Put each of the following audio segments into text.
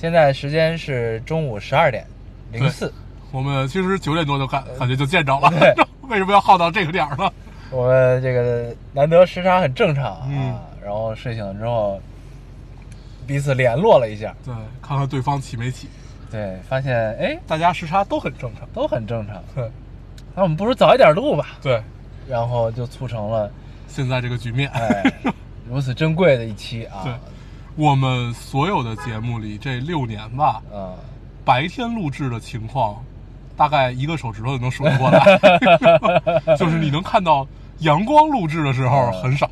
现在时间是中午十二点零四，我们其实九点多就看感觉就见着了，对。为什么要耗到这个点儿呢？我们这个难得时差很正常啊，嗯。然后睡醒了之后彼此联络了一下，对，看看对方起没起，对，发现哎大家时差都很正常。都很正常，对那我们不如早一点录吧，对，然后就促成了现在这个局面，哎如此珍贵的一期啊，对我们所有的节目里这六年吧，啊，白天录制的情况，大概一个手指头就能数得过来，就是你能看到阳光录制的时候嗯很少，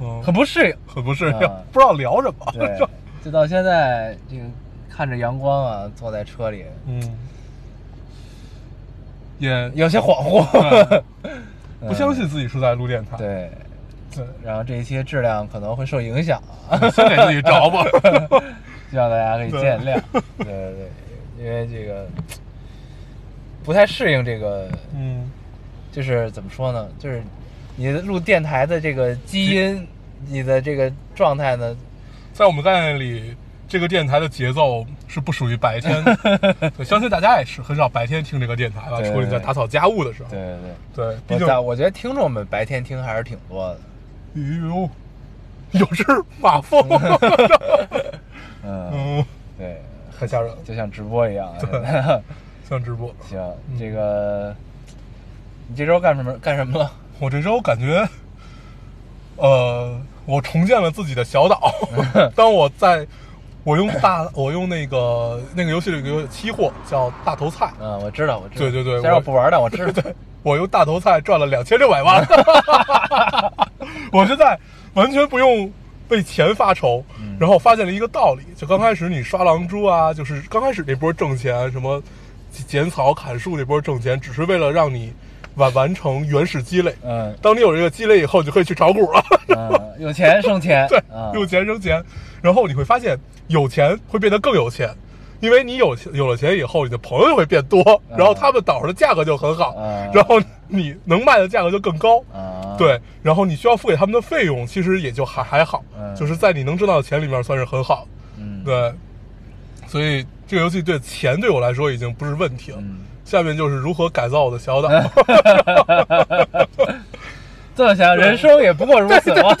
嗯，很不适应，很不适应，啊。不知道聊什么。对，就到现在这个看着阳光啊，坐在车里。嗯，也有些恍惚，不相信自己是在录电台。对，对，然后这一期质量可能会受影响啊，先给自己找吧。希望大家可以见谅。对对对，因为这个不太适应这个，嗯，就是怎么说呢？就是你录电台的这个基因，你的这个状态呢，在我们概念里，这个电台的节奏是不属于白天的。对，相信大家也是很少白天听这个电台吧，对除了你在打扫家务的时候。对对对，对，我毕竟，在我觉得听众们白天听还是挺多的。哎呦，有只马蜂，嗯，嗯，对，很吓人，就像直播一样。对 像直播。行，嗯这个你这周干什么干什么了？我这周感觉，呃，我重建了自己的小岛。当我在，我用大，我用那个那个游戏里有个期货叫大头菜，嗯，我知道，我知道。对对对虽然我我不玩，但我知道。对，我用大头菜赚了两千六百万，我现在完全不用为钱发愁。然后我发现了一个道理，就刚开始你刷狼蛛啊，就是刚开始那波挣钱，什么剪草砍树那波挣钱，只是为了让你完完成原始积累。嗯当你有这个积累以后，你就可以去炒股了。嗯，有钱生钱。对嗯，有钱生钱，然后你会发现有钱会变得更有钱，因为你有有了钱以后，你的朋友就会变多，然后他们岛上的价格就很好，嗯然后你能卖的价格就更高。啊，对，然后你需要付给他们的费用，其实也就还还好，嗯就是在你能挣到的钱里面算是很好。嗯，对，所以这个游戏对钱对我来说已经不是问题了。嗯，下面就是如何改造我的小岛。这么想，人生也不过如此嘛。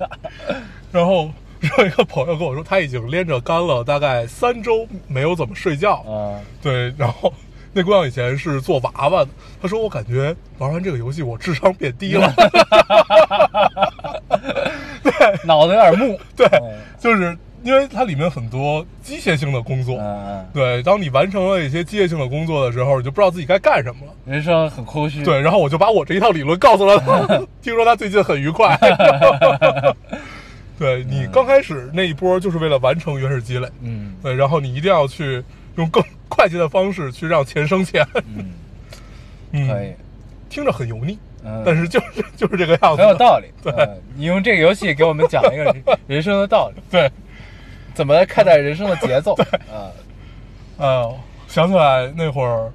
然后有一个朋友跟我说，他已经连着干了大概三周没有怎么睡觉。嗯，对，然后那姑娘以前是做娃娃的，她说我感觉玩完这个游戏我智商变低了。对脑子有点木。对嗯，就是因为它里面很多机械性的工作。嗯对，当你完成了一些机械性的工作的时候，你就不知道自己该干什么了。嗯，人生很空虚。对，然后我就把我这一套理论告诉了他，听说他最近很愉快。对你刚开始那一波就是为了完成原始积累，嗯。对，然后你一定要去用更快捷的方式去让钱生钱。嗯，嗯，可以，听着很油腻，嗯，但是就是就是这个样子，很有道理。对。嗯你用这个游戏给我们讲一个人人生的道理，对，怎么看待人生的节奏。啊，呃，想起来那会儿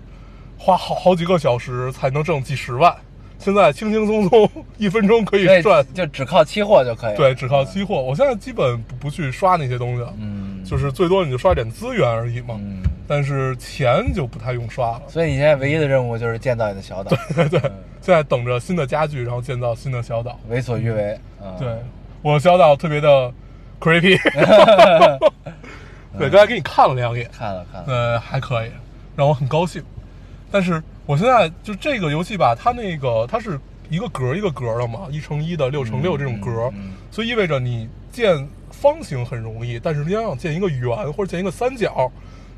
花好好几个小时才能挣几十万，现在轻轻松松一分钟可以赚，就只靠期货就可以。对，只靠期货。我现在基本不不去刷那些东西了，嗯，就是最多你就刷点资源而已嘛。嗯，但是钱就不太用刷了。所以你现在唯一的任务就是建造你的小岛，对对，嗯现在等着新的家具，然后建造新的小岛。为所欲为。啊，对，我小岛特别的 creepy。对，刚才给你看了两眼，看了看了，呃，还可以，让我很高兴。但是我现在就这个游戏吧，它那个它是一个格儿一个格儿的嘛，一乘一的、六乘六这种格所以意味着你建方形很容易，但是你要想建一个圆或者建一个三角，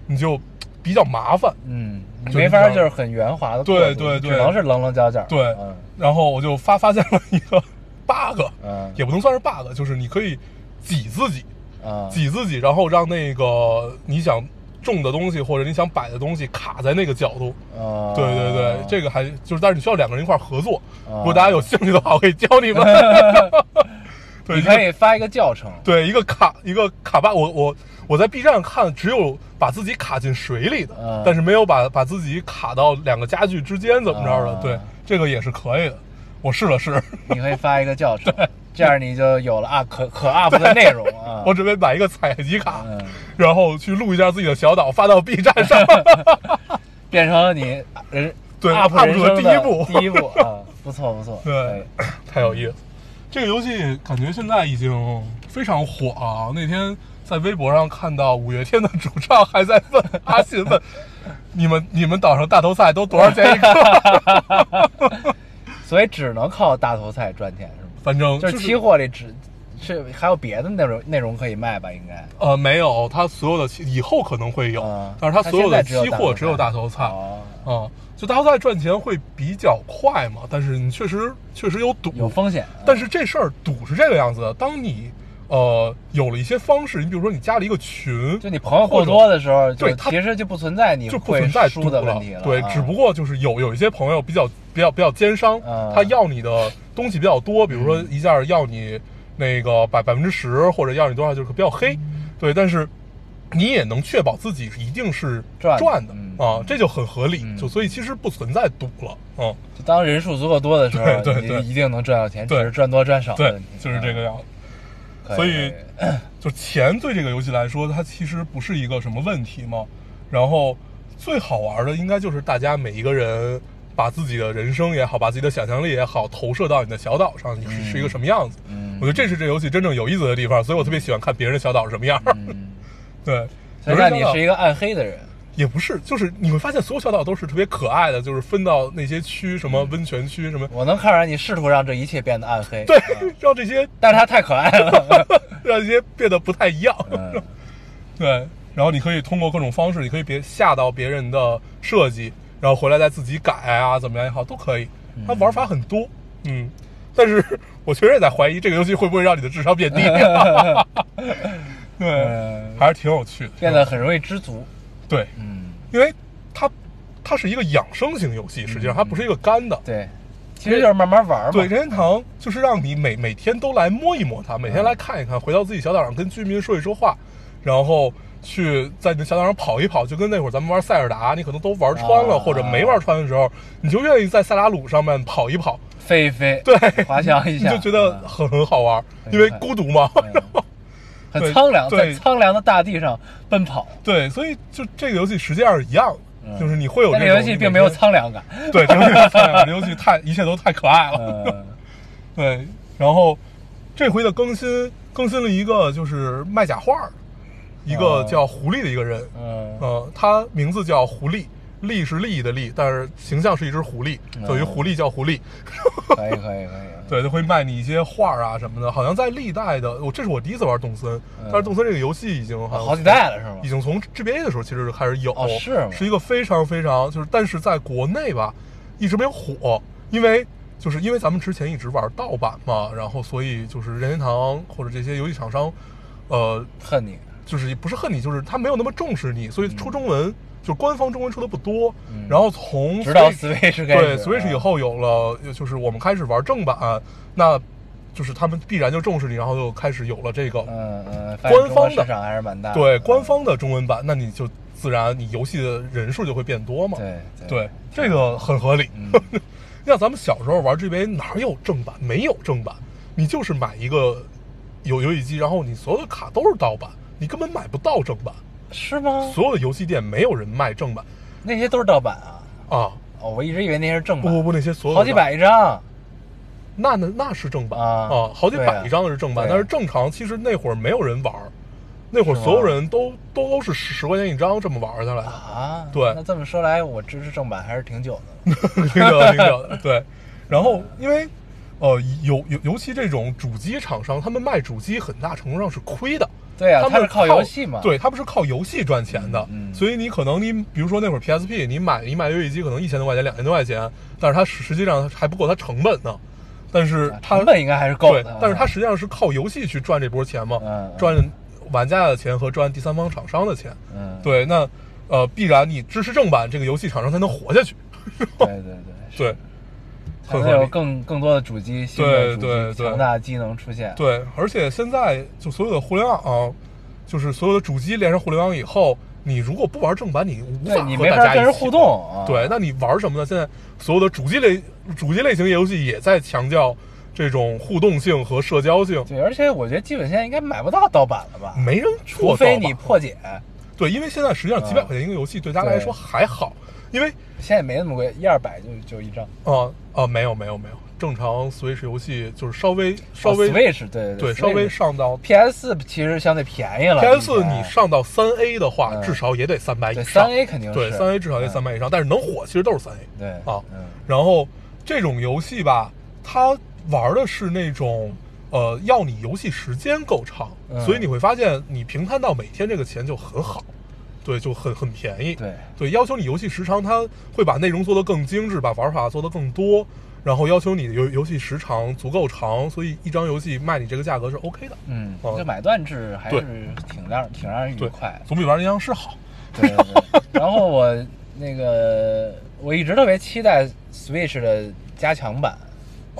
你就比较麻烦。嗯，没法就是很圆滑的，对对对只能是棱棱角角。对嗯然后我就发发现了一个 bug，嗯也不能算是 bug，就是你可以挤自己，啊，挤自己，然后让那个你想重的东西或者你想摆的东西卡在那个角度。啊，对对对，这个还就是，但是你需要两个人一块儿合作。啊如果大家有兴趣的话，我可以教你们。对，你可以发一个教程，对一个卡一个卡吧，我我我在 B 站看，只有把自己卡进水里的，嗯但是没有把把自己卡到两个家具之间怎么着的。啊对，这个也是可以的。我试了试，你可以发一个教程，这样你就有了啊可可 up 的内容啊。我准备买一个采集卡，嗯，然后去录一下自己的小岛，发到 B 站上。变成了你人 对 up up 人生的第一步第一步啊，不错不错，对，太有意思。这个游戏感觉现在已经非常火啊！那天在微博上看到五月天的主唱还在问阿信问你们你们岛上大头菜都多少钱一个？所以只能靠大头菜赚钱是吗？反正就是期货里只是还有别的内容内容可以卖吧？应该呃没有，它所有的期以后可能会有，啊但是它所有的期货只有大头菜。哦，啊、就大头菜赚钱会比较快嘛，但是你确实确实有赌，有风险，但是这事儿赌是这个样子的，当你呃有了一些方式，你比如说你加了一个群，就你朋友过多的时候，对其实就不存在你就不存在输的问题了。对，啊。只不过就是有有一些朋友比较比较比较奸商，啊他要你的东西比较多，比如嗯说一下要你那个百百分之十，或者要你多少，就是比较黑，对，但是。你也能确保自己一定是赚的。赚的嗯。啊，这就很合理，嗯。就所以其实不存在赌了，嗯，就当人数足够多的时候，你对对。对一定能赚到钱，只对。是赚多赚少对就是这个啊样子。可所以 就钱对这个游戏来说，它其实不是一个什么问题嘛。然后最好玩的应该就是大家每一个人把自己的人生也好，把自己的想象力也好，投射到你的小岛上，你是、是一个什么样子。嗯我觉得这是这游戏真正有意思的地方，所以我特别喜欢看别人的小岛是什么样。嗯，对，所以你是一个暗黑的人，也不是，就是你会发现所有小岛都是特别可爱的，就是分到那些区，什么温泉区，什么我能看出来你试图让这一切变得暗黑。对啊，让这些但是它太可爱了。让这些变得不太一样。嗯 对，然后你可以通过各种方式，你可以别吓到别人的设计，然后回来再自己改啊，怎么样也好，都可以。它玩法很多，嗯，但是我确实也在怀疑这个游戏会不会让你的智商变低。对，嗯还是挺有趣的，变得很容易知足。对，嗯，因为它它是一个养生型游戏，实际上它不是一个干的。对，其实就是慢慢玩嘛。对，任天堂就是让你每每天都来摸一摸它，每天来看一看，回到自己小岛上跟居民说一说话，然后去在你的小岛上跑一跑，就跟那会儿咱们玩塞尔达，你可能都玩穿了、啊。或者没玩穿的时候，你就愿意在塞拉鲁上面跑一跑，飞一飞，对，滑翔一下，你就觉得嗯。很很好玩，很因为孤独嘛。对很苍凉，在对苍凉的大地上奔跑。对，所以就这个游戏实际上是一样的，嗯就是你会有这个 游戏并没有苍凉感。对，这游戏太这游戏太一切都太可爱了。嗯，对，然后这回的更新更新了一个就是卖假画儿，一个哦叫狐狸的一个人，嗯呃，他名字叫狐狸，利是利益的利，但是形象是一只狐狸，嗯等于狐狸叫狐狸。可以可以可以。对，就会卖你一些画儿啊什么的，好像在历代的，我这是我第一次玩动森，但是动森这个游戏已经好几代了是吗已经从 GBA 的时候其实就开始有，哦是吗是一个非常非常就是，但是在国内吧一直没有火，因为就是因为咱们之前一直玩盗版嘛，然后所以就是任天堂或者这些游戏厂商，呃，恨你。就是不是恨你，就是他没有那么重视你，所以出中文、就官方中文出的不多。嗯然后从直到 Switch- 对 Switch 以后有了，就是我们开始玩正版，那就是他们必然就重视你，然后就开始有了这个、嗯嗯，官方的市场还是蛮大的。对官方的中文版，那你就自然你游戏的人数就会变多嘛。对对，这个很合理。嗯 像咱们小时候玩 GBA 哪有正版？没有正版，你就是买一个有游戏机，然后你所有的卡都是盗版，你根本买不到正版。是吗？所有的游戏店没有人卖正版那些都是盗版啊。啊！哦，我一直以为那些是正版。不不不，那些所有的好几百一张。那那那是正版啊好几对啊百一张的是正版，对啊但是正常其实那会儿没有人玩儿，那会儿是吗所有人都都都是十十块钱一张这么玩儿下来的，啊，对那这么说来，我支持正版还是挺久的。挺久的挺久的。对，然后因为呃尤尤尤其这种主机厂商，他们卖主机很大程度上是亏的。对啊，他们它是靠游戏嘛。对，他们是靠游戏赚钱的，嗯嗯所以你可能你比如说那会儿 PSP，你买你买游戏机可能一千多块钱、两千多块钱，但是它实实际上还不够它成本呢。但是成本应该还是够对的。，但是它实际上是靠游戏去赚这波钱嘛，赚玩家的钱和赚第三方厂商的钱。嗯，对，那呃，必然你支持正版，这个游戏厂商才能活下去。对对对对，才能有更更多的主机、新的主机、对对对强大的机能出现。对，而且现在就所有的互联网、就是所有的主机连上互联网以后，你如果不玩正版，你无法和你没法大家跟人互动啊对，那你玩什么呢？现在所有的主机类主机类型游戏也在强调这种互动性和社交性，对，而且我觉得基本现在应该买不到盗版了吧？没人除非你破解，对，因为现在实际上几百啊块钱一个游戏对大家来说还好，因为现在也没那么贵，一二百就就一张。啊啊没有没有没有，正常 Switch 游戏就是稍微稍微、哦 Switch 对对稍微上到 PS 四其实相对便宜了 PS 四你上到三 A 的话，嗯至少也得三百以上。三 A 肯定是对三 A 至少得嗯三百以上，但是能火其实都是三 A。对啊嗯然后这种游戏吧，它玩的是那种呃要你游戏时间够长，嗯所以你会发现你平摊到每天这个钱就很好，对，就很很便宜。对对，要求你游戏时长，它会把内容做得更精致，把玩法做得更多，然后要求你的游游戏时长足够长，所以一张游戏卖你这个价格是 OK 的。嗯，哦这买断制还是挺让挺让人愉对快，。总比玩阴阳师好。对对对。然后我那个我一直特别期待 Switch 的加强版，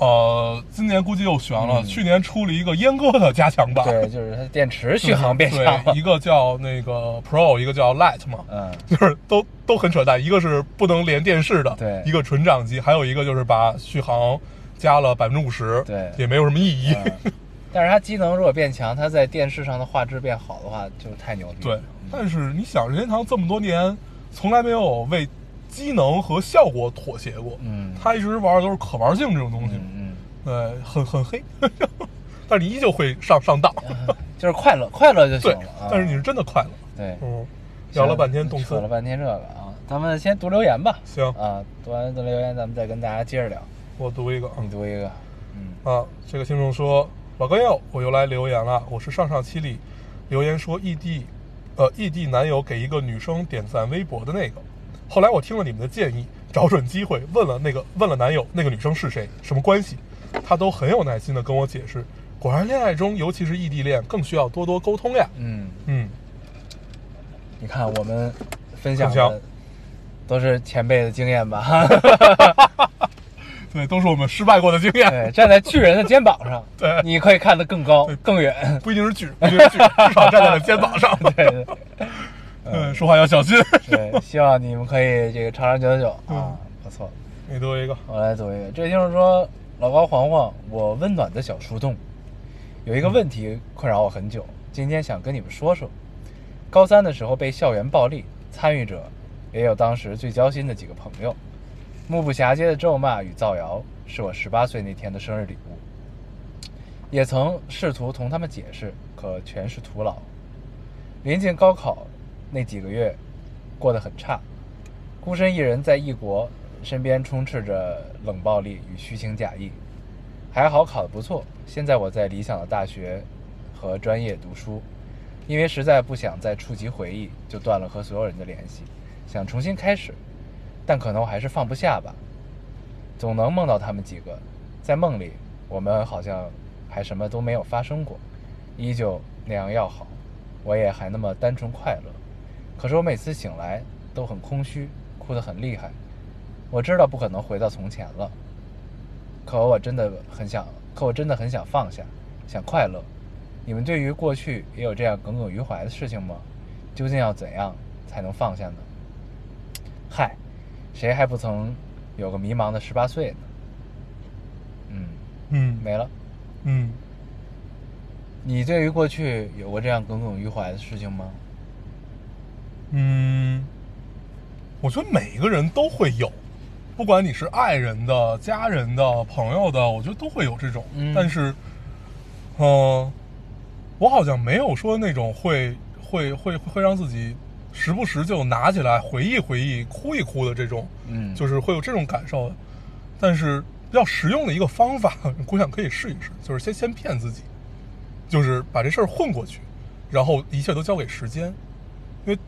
呃，今年估计又悬了，嗯。去年出了一个阉割的加强版，对，就是它电池续航变强一个叫那个 Pro，一个叫 Lite 嘛，嗯，就是都都很扯淡，一个是不能连电视的，对。一个纯掌机，还有一个就是把续航加了百分之五十，对。也没有什么意义。嗯。但是它机能如果变强，它在电视上的画质变好的话，就太牛逼了。对，但是你想，任天堂这么多年从来没有为机能和效果妥协过，嗯。他一直玩的都是可玩性这种东西，嗯对，很很黑，但是你依旧会上上当，嗯，就是快乐，快乐就行对了。啊，但是你是真的快乐，对，嗯，聊了半天动森说了，半天这个啊，咱们先读留言吧。行，啊，读完读留言，咱们再跟大家接着聊。我读一个啊。你读一个，嗯。啊，这个听众说，老哥友，我又来留言了。我是上上期里。留言说异地，呃，异地男友给一个女生点赞微博的那个。后来我听了你们的建议，找准机会问了那个问了男友那个女生是谁，什么关系，他都很有耐心的跟我解释。果然，恋爱中尤其是异地恋，更需要多多沟通呀。嗯，嗯，你看我们分享的都是前辈的经验吧？对，都是我们失败过的经验，对，站在巨人的肩膀上，对你可以看得更高对更远。不一定是巨，不一定是巨，至少站在了肩膀上。对对嗯，说话要小心。对，希望你们可以这个长长久久嗯啊，不错。你读一个，我来读一个，这位听众说：“老高黄黄，我温暖的小树洞，有一个问题困扰我很久，今天想跟你们说说。高三的时候被校园暴力，参与者也有当时最交心的几个朋友，目不暇接的咒骂与造谣，是我十八岁那天的生日礼物。也曾试图同他们解释，可全是徒劳。临近高考那几个月，过得很差，孤身一人在异国，身边充斥着冷暴力与虚情假意。还好考得不错，现在我在理想的大学和专业读书，因为实在不想再触及回忆，就断了和所有人的联系，想重新开始，但可能我还是放不下吧。总能梦到他们几个，在梦里，我们好像还什么都没有发生过，依旧那样要好，我也还那么单纯快乐。可是我每次醒来都很空虚，哭得很厉害。我知道不可能回到从前了，可我真的很想，可我真的很想放下，想快乐。你们对于过去也有这样耿耿于怀的事情吗？究竟要怎样才能放下呢？嗨，谁还不曾有个迷茫的十八岁呢？嗯，嗯没了。嗯。你对于过去有过这样耿耿于怀的事情吗？嗯，我觉得每一个人都会有，不管你是爱人的、家人的、朋友的，我觉得都会有这种。嗯但是，嗯、我好像没有说那种会会会会让自己时不时就拿起来回忆回忆、哭一哭的这种，嗯就是会有这种感受的。但是比较实用的一个方法，姑娘可以试一试，就是先先骗自己，就是把这事儿混过去，然后一切都交给时间，因为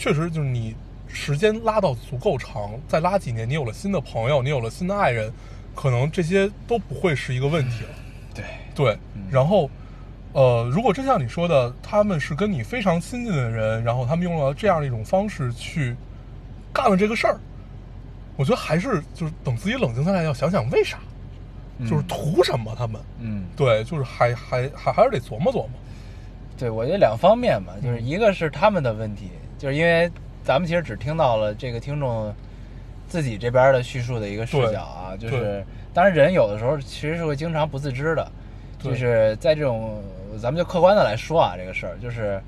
确实就是你时间拉到足够长，再拉几年，你有了新的朋友，你有了新的爱人，可能这些都不会是一个问题了。对，对嗯，然后呃，如果真像你说的，他们是跟你非常亲近的人，然后他们用了这样的一种方式去干了这个事儿，我觉得还是就是等自己冷静下来，要想想为啥，就是图什么他们。嗯，对，就是还还还还是得琢磨琢磨。对，我觉得两方面嘛，就是嗯一个是他们的问题，就是因为咱们其实只听到了这个听众自己这边的叙述的一个视角啊，就是当然人有的时候其实是会经常不自知的，就是在这种咱们就客观的来说啊，这个事儿就是，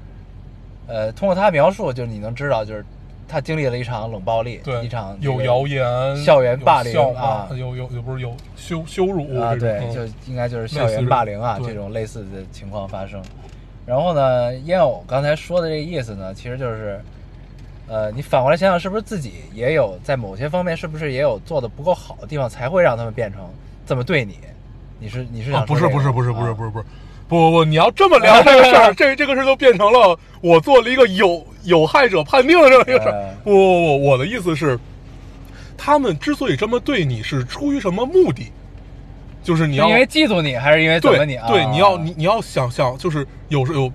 呃，通过他描述，就是你能知道，就是他经历了一场冷暴力，对，一场有谣言、校园霸凌啊。有有有不是有羞羞辱啊，对，就嗯应该就是校园霸凌啊这种类似的情况发生。然后呢，烟偶刚才说的这个意思呢，其实就是，呃，你反过来想想，是不是自己也有在某些方面，是不是也有做的不够好的地方，才会让他们变成这么对你？你是你是不是不是不是不是不是不是，不不不，你要这么聊这个事儿，这这个事儿就变成了我做了一个有有害者判定的这么一个事儿哎。不不不，我的意思是，他们之所以这么对你，是出于什么目的？就是你要因为嫉妒你，还是因为怎么对你啊？对，你要你你要想想，就是有时候有，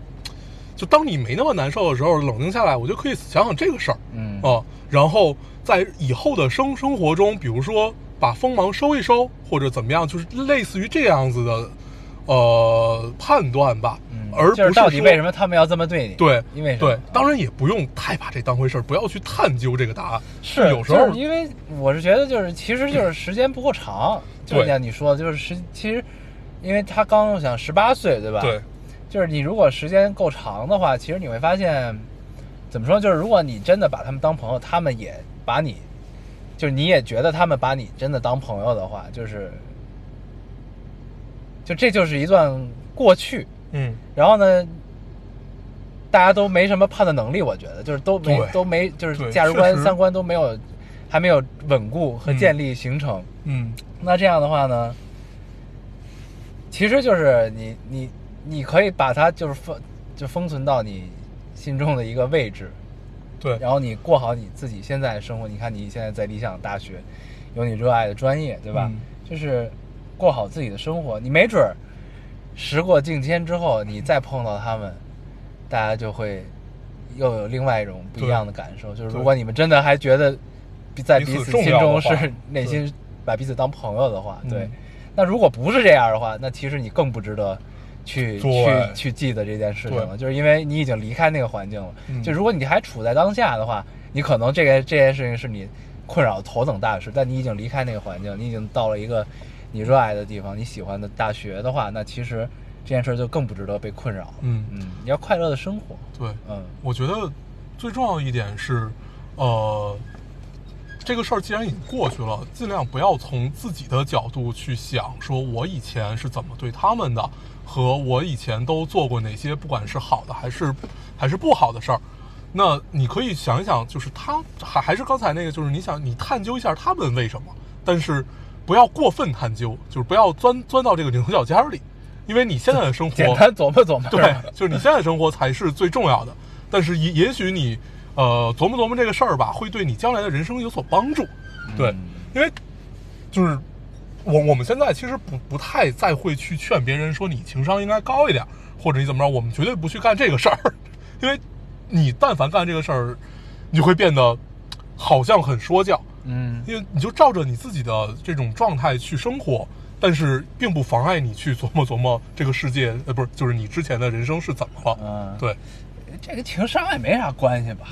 就当你没那么难受的时候，冷静下来，我就可以想想这个事儿。嗯啊，然后在以后的生生活中，比如说把锋芒收一收，或者怎么样，就是类似于这样子的呃判断吧，嗯，而不就是到底为什么他们要这么对你？对，因为对，当然也不用太把这当回事儿，不要去探究这个答案。是有时候就是因为我是觉得就是其实就是时间不够长，就像你说的，就是时其实因为他刚想十八岁对吧？对，就是你如果时间够长的话，其实你会发现，怎么说？就是如果你真的把他们当朋友，他们也把你，就是你也觉得他们把你真的当朋友的话，就是，就这就是一段过去。嗯，然后呢，大家都没什么判断能力，我觉得就是都没都没就是价值观三观都没有，还没有稳固和嗯建立形成。嗯，那这样的话呢，其实就是你你你可以把它就是封就封存到你心中的一个位置，对，然后你过好你自己现在的生活。你看你现在在理想大学，有你热爱的专业，对吧？嗯就是过好自己的生活。你没准儿时过境迁之后，你再碰到他们，大家就会又有另外一种不一样的感受。就是如果你们真的还觉得比在彼彼此心中是 内心把彼此当朋友的话，嗯对。那如果不是这样的话，那其实你更不值得去去去记得这件事情了，就是因为你已经离开那个环境了。嗯就如果你还处在当下的话，你可能这个这件事情是你困扰头等大事，但你已经离开那个环境，你已经到了一个你热爱的地方，你喜欢的大学的话，那其实这件事就更不值得被困扰。嗯嗯，你要快乐的生活。对，嗯我觉得最重要一点是，呃，这个事儿既然已经过去了，尽量不要从自己的角度去想，说我以前是怎么对他们的，和我以前都做过哪些，不管是好的还是还是不好的事儿。那你可以想一想，就是他还还是刚才那个，就是你想你探究一下他们为什么，但是不要过分探究，就是不要钻钻到这个牛角尖儿里，因为你现在的生活 简单琢磨琢磨。对，就是你现在生活才是最重要的。但是也也许你呃琢磨琢磨这个事儿吧，会对你将来的人生有所帮助。对，嗯因为就是我我们现在其实不不太再会去劝别人说你情商应该高一点，或者你怎么着，我们绝对不去干这个事儿，因为你但凡干这个事儿，你就会变得好像很说教，嗯，因为你就照着你自己的这种状态去生活，但是并不妨碍你去琢磨琢磨这个世界，呃，不是，就是你之前的人生是怎么了。嗯。对，这个情商也没啥关系吧？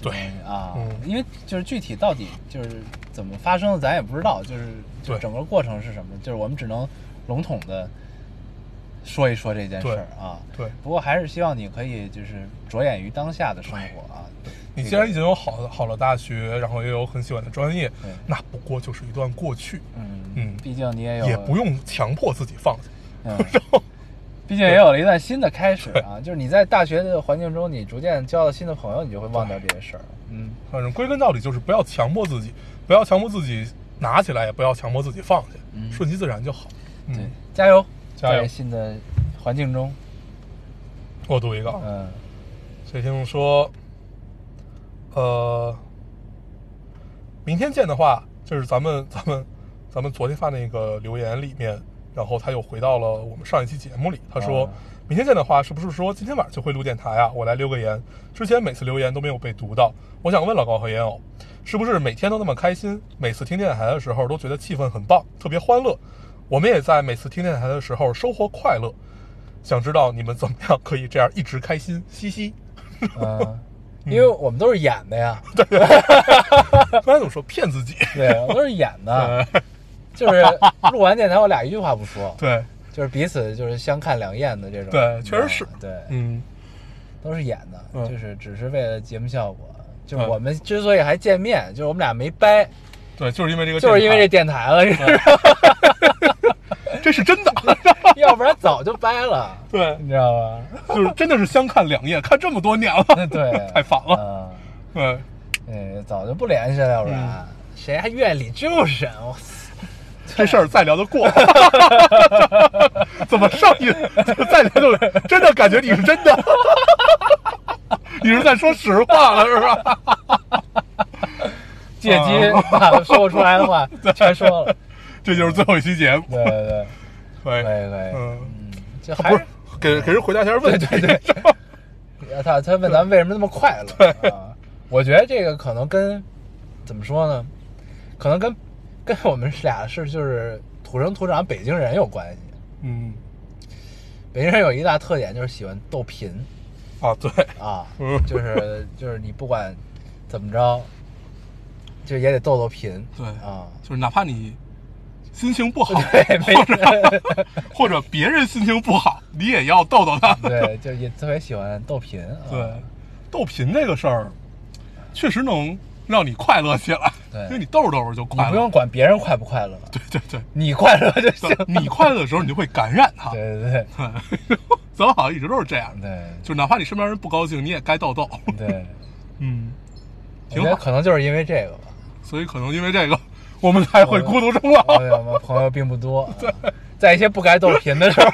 对，嗯啊，嗯因为就是具体到底就是怎么发生的，咱也不知道，就是整个过程是什么，就是我们只能笼统的说一说这件事儿啊。对不过还是希望你可以就是着眼于当下的生活啊。你既然已经有好的好的大学，然后也有很喜欢的专业，那不过就是一段过去，嗯嗯毕竟你也有，也不用强迫自己放下。嗯，毕竟也有了一段新的开始啊。就是你在大学的环境中，你逐渐交到新的朋友，你就会忘掉这些事儿。嗯，反正归根到底就是不要强迫自己，不要强迫自己拿起来，也不要强迫自己放下，嗯顺其自然就好。对嗯，，加油，加油在新的环境中，我读一个啊，嗯这听众说，呃，明天见的话，就是咱们咱们咱们昨天发那个留言里面，然后他又回到了我们上一期节目里，他说、啊明天见的话，是不是说今天晚上就会录电台啊？我来留个言。之前每次留言都没有被读到，我想问老高和烟偶，是不是每天都那么开心？每次听电台的时候都觉得气氛很棒，特别欢乐。我们也在每次听电台的时候收获快乐。想知道你们怎么样可以这样一直开心？嘻嘻。嗯，因为我们都是演的呀，对 刚才怎么说骗自己？对，我都是演的，就是录完电台我俩一句话不说，对，就是彼此就是相看两厌的这种，对确实是嗯对，嗯，都是演的，嗯就是只是为了节目效果。就我们之所以还见面，就是我们俩没掰，对，就是因为这个，就是因为这，电台了，这是真的。要不然早就掰了，对，你知道吧？就是真的是相看两厌，看这么多年了，对，太烦了。嗯，对，哎，早就不联系了，要不然、嗯谁还愿意理旧人？我这事儿再聊得过，怎么上瘾？再聊就真的感觉你是真的，你是在说实话了是吧？借机把说不出来的话全说了。这就是最后一期节目，对对对，可以，可嗯，嗯，就还不是给给人回答一下问题，对对对他他问咱们为什么那么快乐啊？我觉得这个可能跟怎么说呢？可能跟跟我们俩是就是土生土长北京人有关系。嗯北京人有一大特点就是喜欢逗贫啊，对，啊嗯，就是就是你不管怎么着，就也得逗逗贫。对啊，就是哪怕你心情不好，对没或者或者别人心情不好，你也要逗逗他。对，就也特别喜欢逗贫。啊、对，逗贫这个事儿，确实能让你快乐起来。对因为你逗着逗着就你快乐。不用管别人快不快乐，对对对，你快乐就行。你快乐的时候，你就会感染他。对 对对，咱们好像一直都是这样的，对就哪怕你身边人不高兴，你也该逗逗。对对，嗯，我觉得挺好。可能就是因为这个吧。所以可能因为这个，我们才会孤独终老。朋友们朋友并不多，对在一些不该逗贫的时候，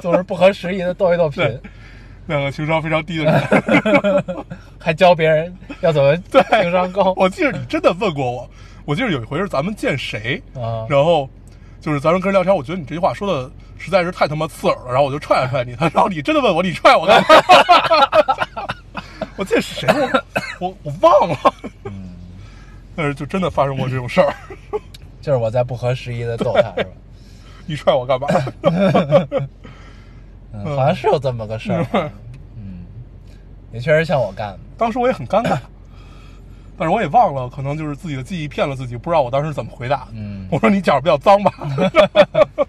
总是不合时宜的逗一逗贫对，两个情商非常低的人。还教别人要怎么 对情商高我记得你真的问过我，我记得有一回是咱们见谁，啊。然后就是咱们跟人聊天，我觉得你这句话说的实在是太他妈刺耳了，然后我就踹了踹你，他，然后你真的问我你踹我干嘛？我记得是谁，我我我忘了，嗯，但是就真的发生过这种事儿，就是我在不合时宜的逗他，是吧？你踹我干嘛？嗯，好像是有这么个事儿。嗯，也确实像我干的。当时我也很尴尬，但是我也忘了，可能就是自己的记忆骗了自己，不知道我当时怎么回答。嗯我说你脚比较脏吧？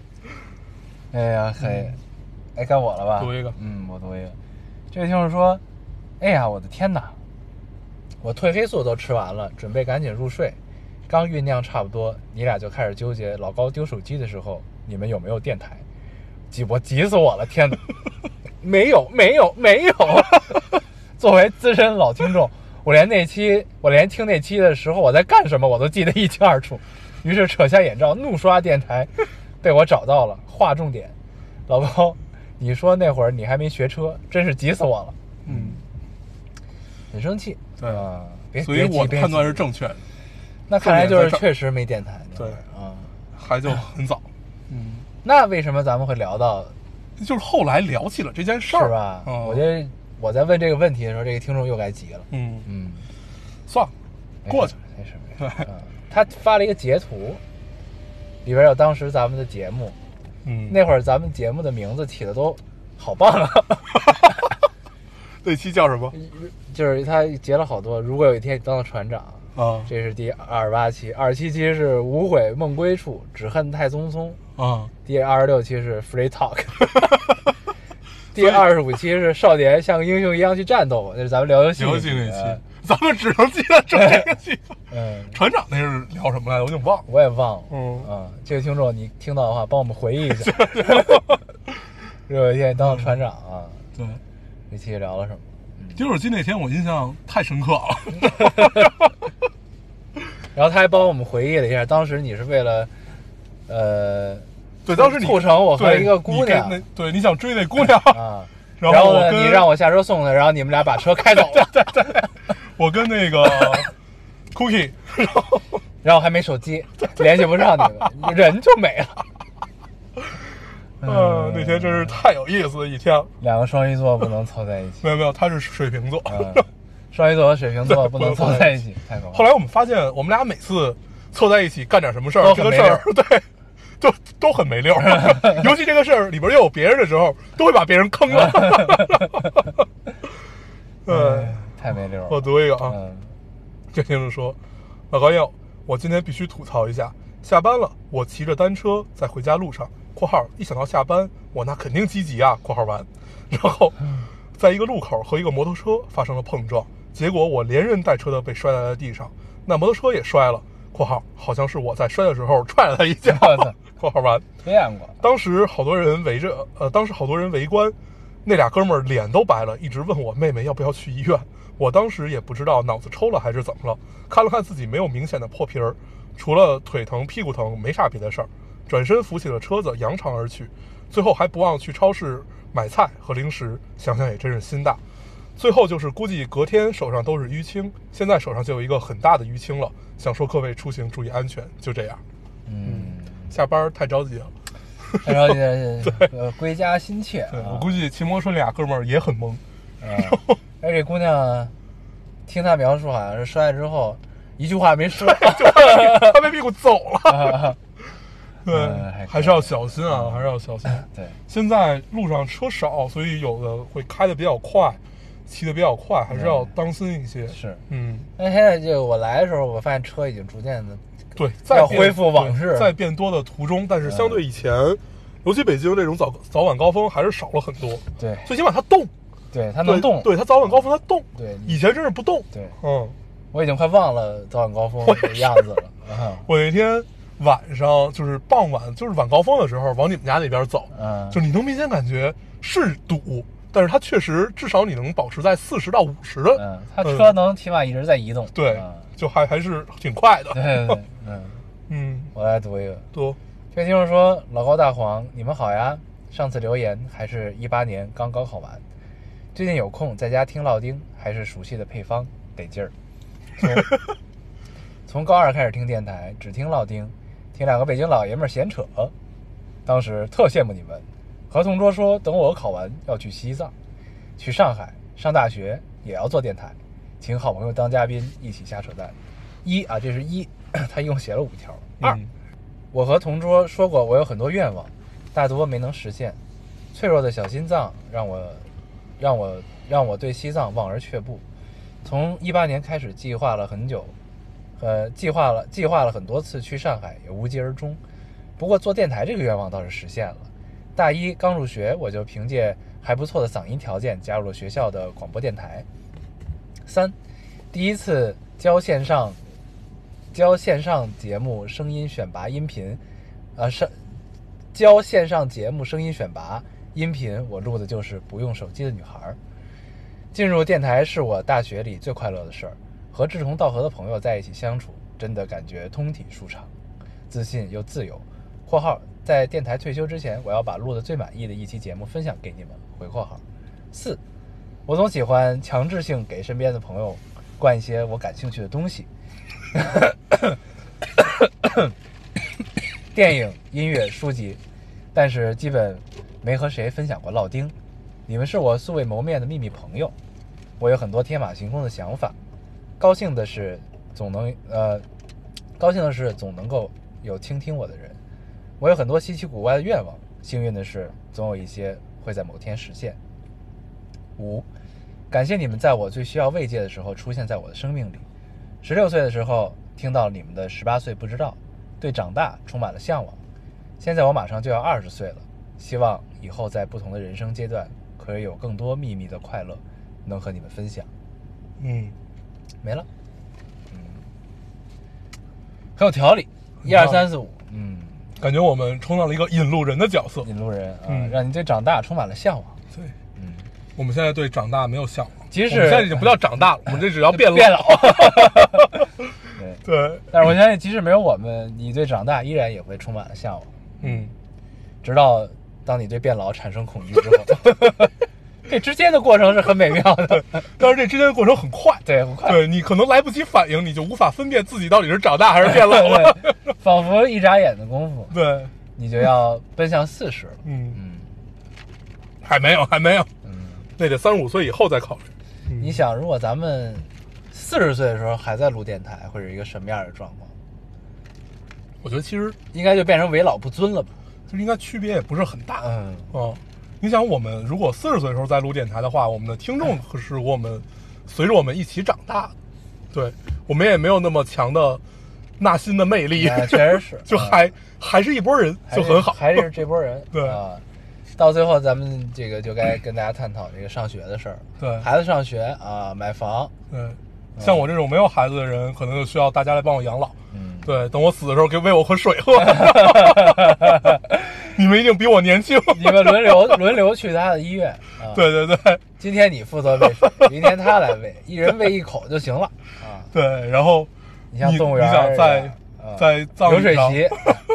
哎呀，可以。哎，该我了吧？读一个嗯，我读一个。这位听众说：“哎呀，我的天哪！我褪黑素都吃完了，准备赶紧入睡。刚酝酿差不多，你俩就开始纠结老高丢手机的时候，你们有没有电台？急我急死我了！天哪，没有，没有，没有。作为资深老听众，我连那期，我连听那期的时候我在干什么，我都记得一清二楚。于是扯下眼罩，怒刷电台，被我找到了。划重点，老高，你说那会儿你还没学车，真是急死我了，嗯，很生气。对啊，别，所以我判断是正确的，那看来就是确实没电台对啊。还就很早。嗯，那为什么咱们会聊到就是后来聊起了这件事儿，是吧？嗯我觉得我在问这个问题的时候，这个听众又该急了。嗯，嗯，算了，过去事。没事没事。嗯，他发了一个截图，里边有当时咱们的节目，嗯，那会儿咱们节目的名字起的都好棒啊，那期叫什么？就是他截了好多。如果有一天你当了船长，啊这是第二十八期，二十七期是无悔梦归处，只恨太匆匆。啊，第二十六期是 Free Talk，第二十五期是少年像个英雄一样去战斗，那是咱们聊游戏游戏那呃期，咱们只能记得这个期。嗯，船长那是聊什么来着？我已经忘了。我也忘了。嗯啊，这位听众，你听到的话，帮我们回忆一下。如果有一天你当了船长啊，对，那期聊了什么？丢手机那天我印象太深刻了。然后他还帮我们回忆了一下，当时你是为了，呃，对，当时你促成我和一个姑娘那对，你想追那姑娘，啊，然后你让我下车送她，然后你们俩把车开走了，我跟那个 Cookie，然后然后还没手机，联系不上你们，人就没了。嗯，那天真是太有意思的一天了。两个双鱼座不能凑在一起。没有没有，他是水瓶座。嗯，双鱼座和水瓶座不能凑在一起，太可怕。后来我们发现，我们俩每次凑在一起干点什么事儿，都很这个事儿对，都都很没溜儿。尤其这个事儿里边又有别人的时候，都会把别人坑了。对哎，太没溜了。我读一个啊，嗯这听众说：“老高要，我今天必须吐槽一下，下班了，我骑着单车在回家路上（括号一想到下班，我那肯定积极啊）（括号完），然后在一个路口和一个摩托车发生了碰撞，结果我连人带车的被摔在了地上，那摩托车也摔了（括号好像是我在摔的时候踹了他一脚我操）（括号完）。练过。当时好多人围着，呃，当时好多人围观，那俩哥们儿脸都白了，一直问我妹妹要不要去医院。我当时也不知道脑子抽了还是怎么了，看了看自己没有明显的破皮儿，除了腿疼、屁股疼，没啥别的事儿。转身扶起了车子，扬长而去。最后还不忘去超市买菜和零食，想想也真是心大。最后就是估计隔天手上都是淤青，现在手上就有一个很大的淤青了。想说各位出行注意安全，就这样。嗯，下班儿太着急了。太着急了，呃，归家心切对啊。我估计骑摩托车俩哥们儿也很懵。嗯，哎，这姑娘，听她描述，好像是摔了之后一句话没说。他被屁股走了。对还是要小心啊，还是要小心。对，现在路上车少，所以有的会开的比较快，骑的比较快，还是要当心一些。是。嗯，那现在就我来的时候，我发现车已经逐渐的，对，在恢复往事对在变多的途中，但是相对以前，尤其北京这种早早晚高峰还是少了很多。对最起码它动，对，它能动。对它早晚高峰它动，对以前真是不动。对，嗯，我已经快忘了早晚高峰的样子了。啊我那天晚上就是傍晚，就是晚高峰的时候，往你们家那边走，嗯，就你能明显感觉是堵，但是它确实至少你能保持在四十到五十的，嗯，它车能起码一直在移动。对嗯，就还还是挺快的。对 嗯，嗯，我来读一个。读这听众说：“老高大黄，你们好呀！上次留言还是一八年刚高考完，最近有空在家听老丁，还是熟悉的配方，得劲儿。从 从高二开始听电台，只听老丁，听两个北京老爷们儿闲扯，当时特羡慕你们。和同桌说，等我考完要去西藏，去上海上大学也要做电台，请好朋友当嘉宾，一起瞎扯淡。一啊，这是一，他一共写了五条。二。嗯我和同桌说过，我有很多愿望，大多没能实现。脆弱的小心脏让我，让我让我对西藏望而却步。从一八年开始计划了很久，呃，计划了计划了很多次去上海，也无疾而终。不过做电台这个愿望倒是实现了。大一刚入学，我就凭借还不错的嗓音条件加入了学校的广播电台。三，第一次教线上教线上节目声音选拔音频，呃，上教线上节目声音选拔音频，我录的就是不用手机的女孩。进入电台是我大学里最快乐的事儿，和志同道合的朋友在一起相处，真的感觉通体舒畅，自信又自由。（括号在电台退休之前，我要把录的最满意的一期节目分享给你们。）回括号四，我总喜欢强制性给身边的朋友灌一些我感兴趣的东西，电影、音乐、书籍，但是基本没和谁分享过烙丁。你们是我素未谋面的秘密朋友，我有很多天马行空的想法。高兴的是，总能呃，高兴的是总能够有倾听我的人。我有很多稀奇古怪的愿望，幸运的是，总有一些会在某天实现。五，感谢你们在我最需要慰藉的时候出现在我的生命里。十六岁的时候听到你们的十八岁不知道，对长大充满了向往。现在我马上就要二十岁了，希望以后在不同的人生阶段，可以有更多秘密的快乐能和你们分享。嗯，没了，嗯，很有条理，一二三四五，嗯，感觉我们充当了一个引路人的角色。引路人啊，嗯。让你对长大充满了向往。对，嗯，我们现在对长大没有向往，即使我们现在已经不叫长大了，我们这只要变老。变老。对，对，但是我相信，即使没有我们，你对长大依然也会充满了向往，嗯，直到当你对变老产生恐惧之后，这之间的过程是很美妙的。但是这之间的过程很快。对，很快，对你可能来不及反应，你就无法分辨自己到底是长大还是变老了。仿佛一眨眼的功夫。对，你就要奔向四十了。嗯，嗯还没有，还没有，嗯，那得三十五岁以后再考虑。嗯你想，如果咱们四十岁的时候还在录电台，会是一个什么样的状况？我觉得其实应该就变成为老不尊了吧？就是应该区别也不是很大。嗯，哦，你想，我们如果四十岁的时候再录电台的话，我们的听众可是我们随着我们一起长大的，对我们也没有那么强的纳新的魅力，那确实是，就嗯还还是一波人，就很好，还是这波人。对啊，到最后咱们这个就该跟大家探讨这个上学的事儿。对孩子上学啊，买房，对。像我这种没有孩子的人，可能就需要大家来帮我养老。嗯，对，等我死的时候，给喂我口水喝。你们一定比我年轻。你们轮流轮流去他的医院啊。，对对对今天你负责喂水，明天他来喂，一人喂一口就行了啊。对，然然后你像动物园你想儿在啊在葬流礼上，水席，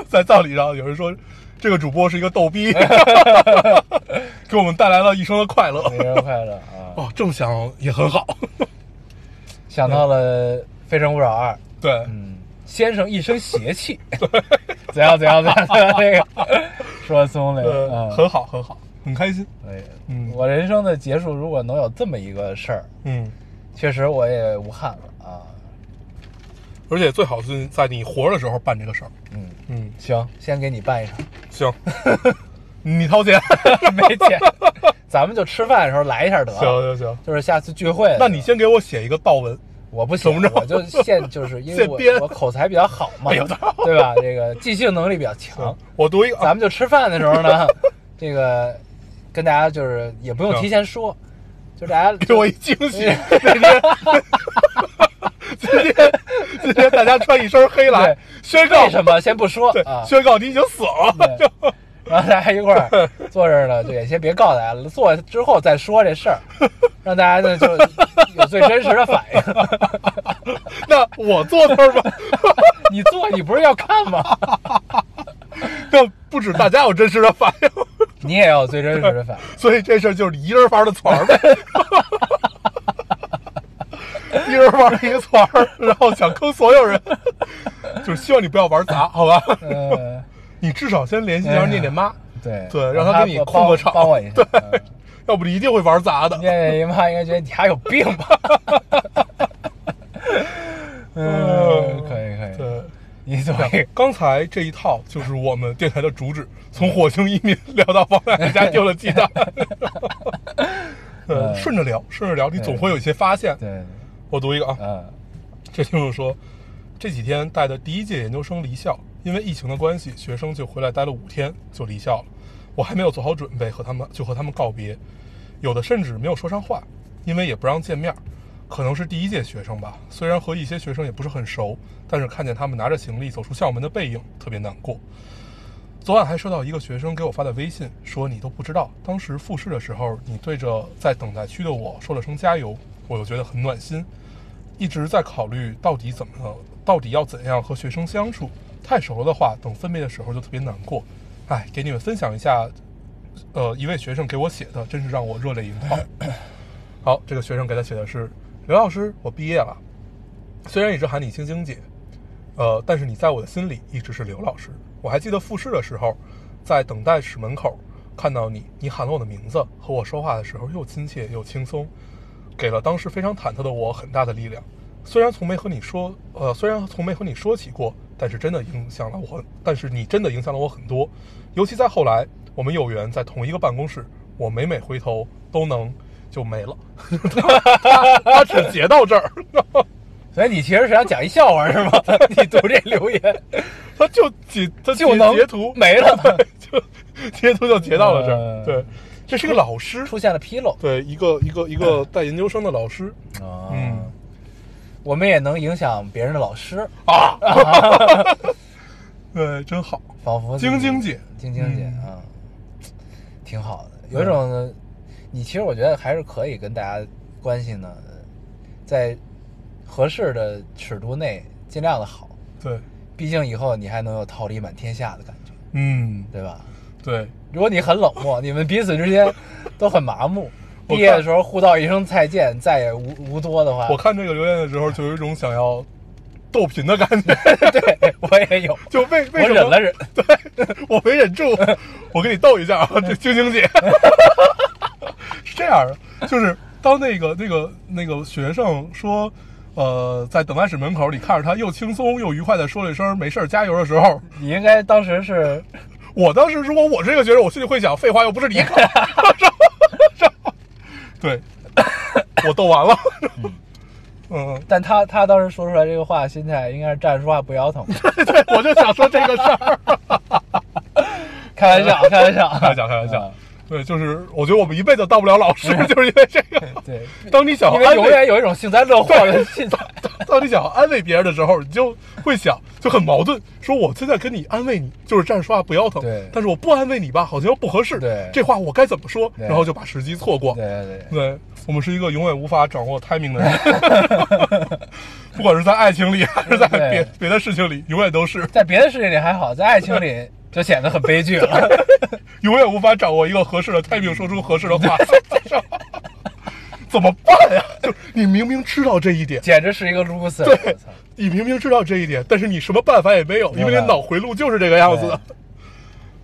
在葬礼上有人说这个主播是一个逗逼，给我们带来了一生的快乐。快乐啊！哦，这么想也很好。想到了《非诚勿扰二》，对，嗯，先生一身邪气，怎样怎样怎样怎样那个 说松了，呃，嗯，很好，很好，很开心。哎，嗯我人生的结束如果能有这么一个事儿，嗯，确实我也无憾了啊。而且最好是在你活的时候办这个事儿。嗯，嗯，行，先给你办一场，行，你掏钱。没钱，咱们就吃饭的时候来一下得了，行行行，就是下次聚会。那你先给我写一个悼文。我不行我就现就是 因为我编我口才比较好嘛，对吧？这个即兴能力比较强。我读一个啊，咱们就吃饭的时候呢，这个跟大家就是也不用提前说，就大家给我一惊喜。今天今天大家穿一身黑来，宣告为什么先不说？宣告你已经死了。对然后大家一块儿坐这儿呢，就也先别告诉大家了，坐之后再说这事儿，让大家呢就有最真实的反应。那我坐那儿吧，你坐，你不是要看吗？那不止大家有真实的反应，你也要有最真实的反应。所以这事儿就是你一人玩的团儿呗。一人玩一个团儿，然后想坑所有人，就是希望你不要玩砸，好吧？嗯，你至少先联系一下念念妈，对对让他给你帮控个场帮我一下。对 要不你一定会玩砸的。念念姨妈应该觉得你还有病吧？嗯，可以可以，对。你怎么刚才这一套就是我们电台的主旨，从火星移民聊到王奶奶家丢了鸡蛋。呃，嗯顺着聊，顺着聊，你总会有一些发现。对，我读一个啊，嗯这听众说，这几天带的第一届研究生离校，因为疫情的关系，学生就回来待了五天就离校了。我还没有做好准备，和他们就和他们告别，有的甚至没有说上话，因为也不让见面。可能是第一届学生吧，虽然和一些学生也不是很熟，但是看见他们拿着行李走出校门的背影，特别难过。昨晚还收到一个学生给我发的微信，说你都不知道，当时复试的时候，你对着在等待区的我说了声加油，我又觉得很暖心。一直在考虑到底怎么，到底要怎样和学生相处。太熟了的话，等分别的时候就特别难过。哎，给你们分享一下，呃，一位学生给我写的，真是让我热泪盈眶。好，这个学生给他写的是：刘老师，我毕业了，虽然一直喊你晶晶姐，呃，但是你在我的心里一直是刘老师。我还记得复试的时候，在等待室门口看到你，你喊了我的名字，和我说话的时候又亲切又轻松，给了当时非常忐忑的我很大的力量。虽然从没和你说，呃，虽然从没和你说起过，但是真的影响了我，但是你真的影响了我很多。尤其在后来，我们有缘在同一个办公室，我每每回头都能就没了。他他只截到这儿，所以你其实是想讲一笑话是吗？你读这留言他就截他就能截图。没了，就截图就截到了这嗯。儿。对，这是个老师，出现了纰漏。对，一个一个一个带研究生的老师。啊嗯，我们也能影响别人的老师，啊，对，真好。仿佛晶晶姐。晶晶姐嗯。啊，挺好的。有一种呢，你其实我觉得还是可以跟大家关系呢，在合适的尺度内尽量的好。对，毕竟以后你还能有桃李满天下的感觉，嗯，对吧？对，如果你很冷漠，你们彼此之间都很麻木，毕业的时候互道一声再见，再也无无多的话，我看这个留言的时候，就有一种想要逗贫的感觉，对我也有，就为为我什么忍了忍，对，我没忍住，我给你逗一下啊，这晶晶姐。是这样的，就是当那个那个那个学生说，呃，在等待室门口，你看着他又轻松又愉快的说了一声“没事儿，加油”的时候，你应该当时是我当时如果我是这个学生，我心里会想，废话又不是你考，对，我逗完了，嗯，但他他当时说出来这个话，心态应该是站着说话不腰疼。对，我就想说这个事儿，开玩笑，开玩笑，开玩笑，开玩笑。啊。对，就是我觉得我们一辈子当不了老师，就是因为这个。对，当你想因为永，远有一种幸灾乐祸的心态。当你想安慰别人的时候，你就会想，就很矛盾。说我现在跟你安慰你，就是站着说话不腰疼。对但是我不安慰你吧，好像又不合适。对这话我该怎么说？然后就把时机错过。对对对，对我们是一个永远无法掌握 timing 的人，不管是在爱情里还是在别别的事情里，永远都是在别的事情里还好，在爱情里就显得很悲剧了。永远无法掌握一个合适的 timing，说出合适的话。怎么办呀？就你明明知道这一点，简直是一个 loser。对你明明知道这一点，但是你什么办法也没有，因为你脑回路就是这个样子的，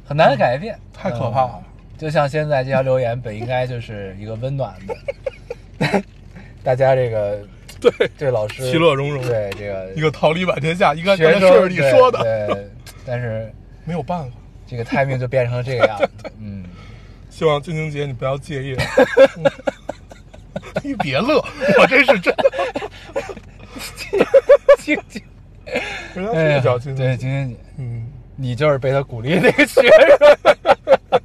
很难改变，太可怕了嗯。就像现在这条留言本应该就是一个温暖的，大家这个对，对老师其乐融融对这个一个桃李满天下，应该学生刚才是你说的，对，对但是没有办法。这个 timing 就变成了这个样子，嗯，希望静静姐你不要介意。嗯 你别乐，我这是真的。晶晶，人家哎呀是叫晶对晶姐，晶晶姐，嗯，你就是被他鼓励的那个学生，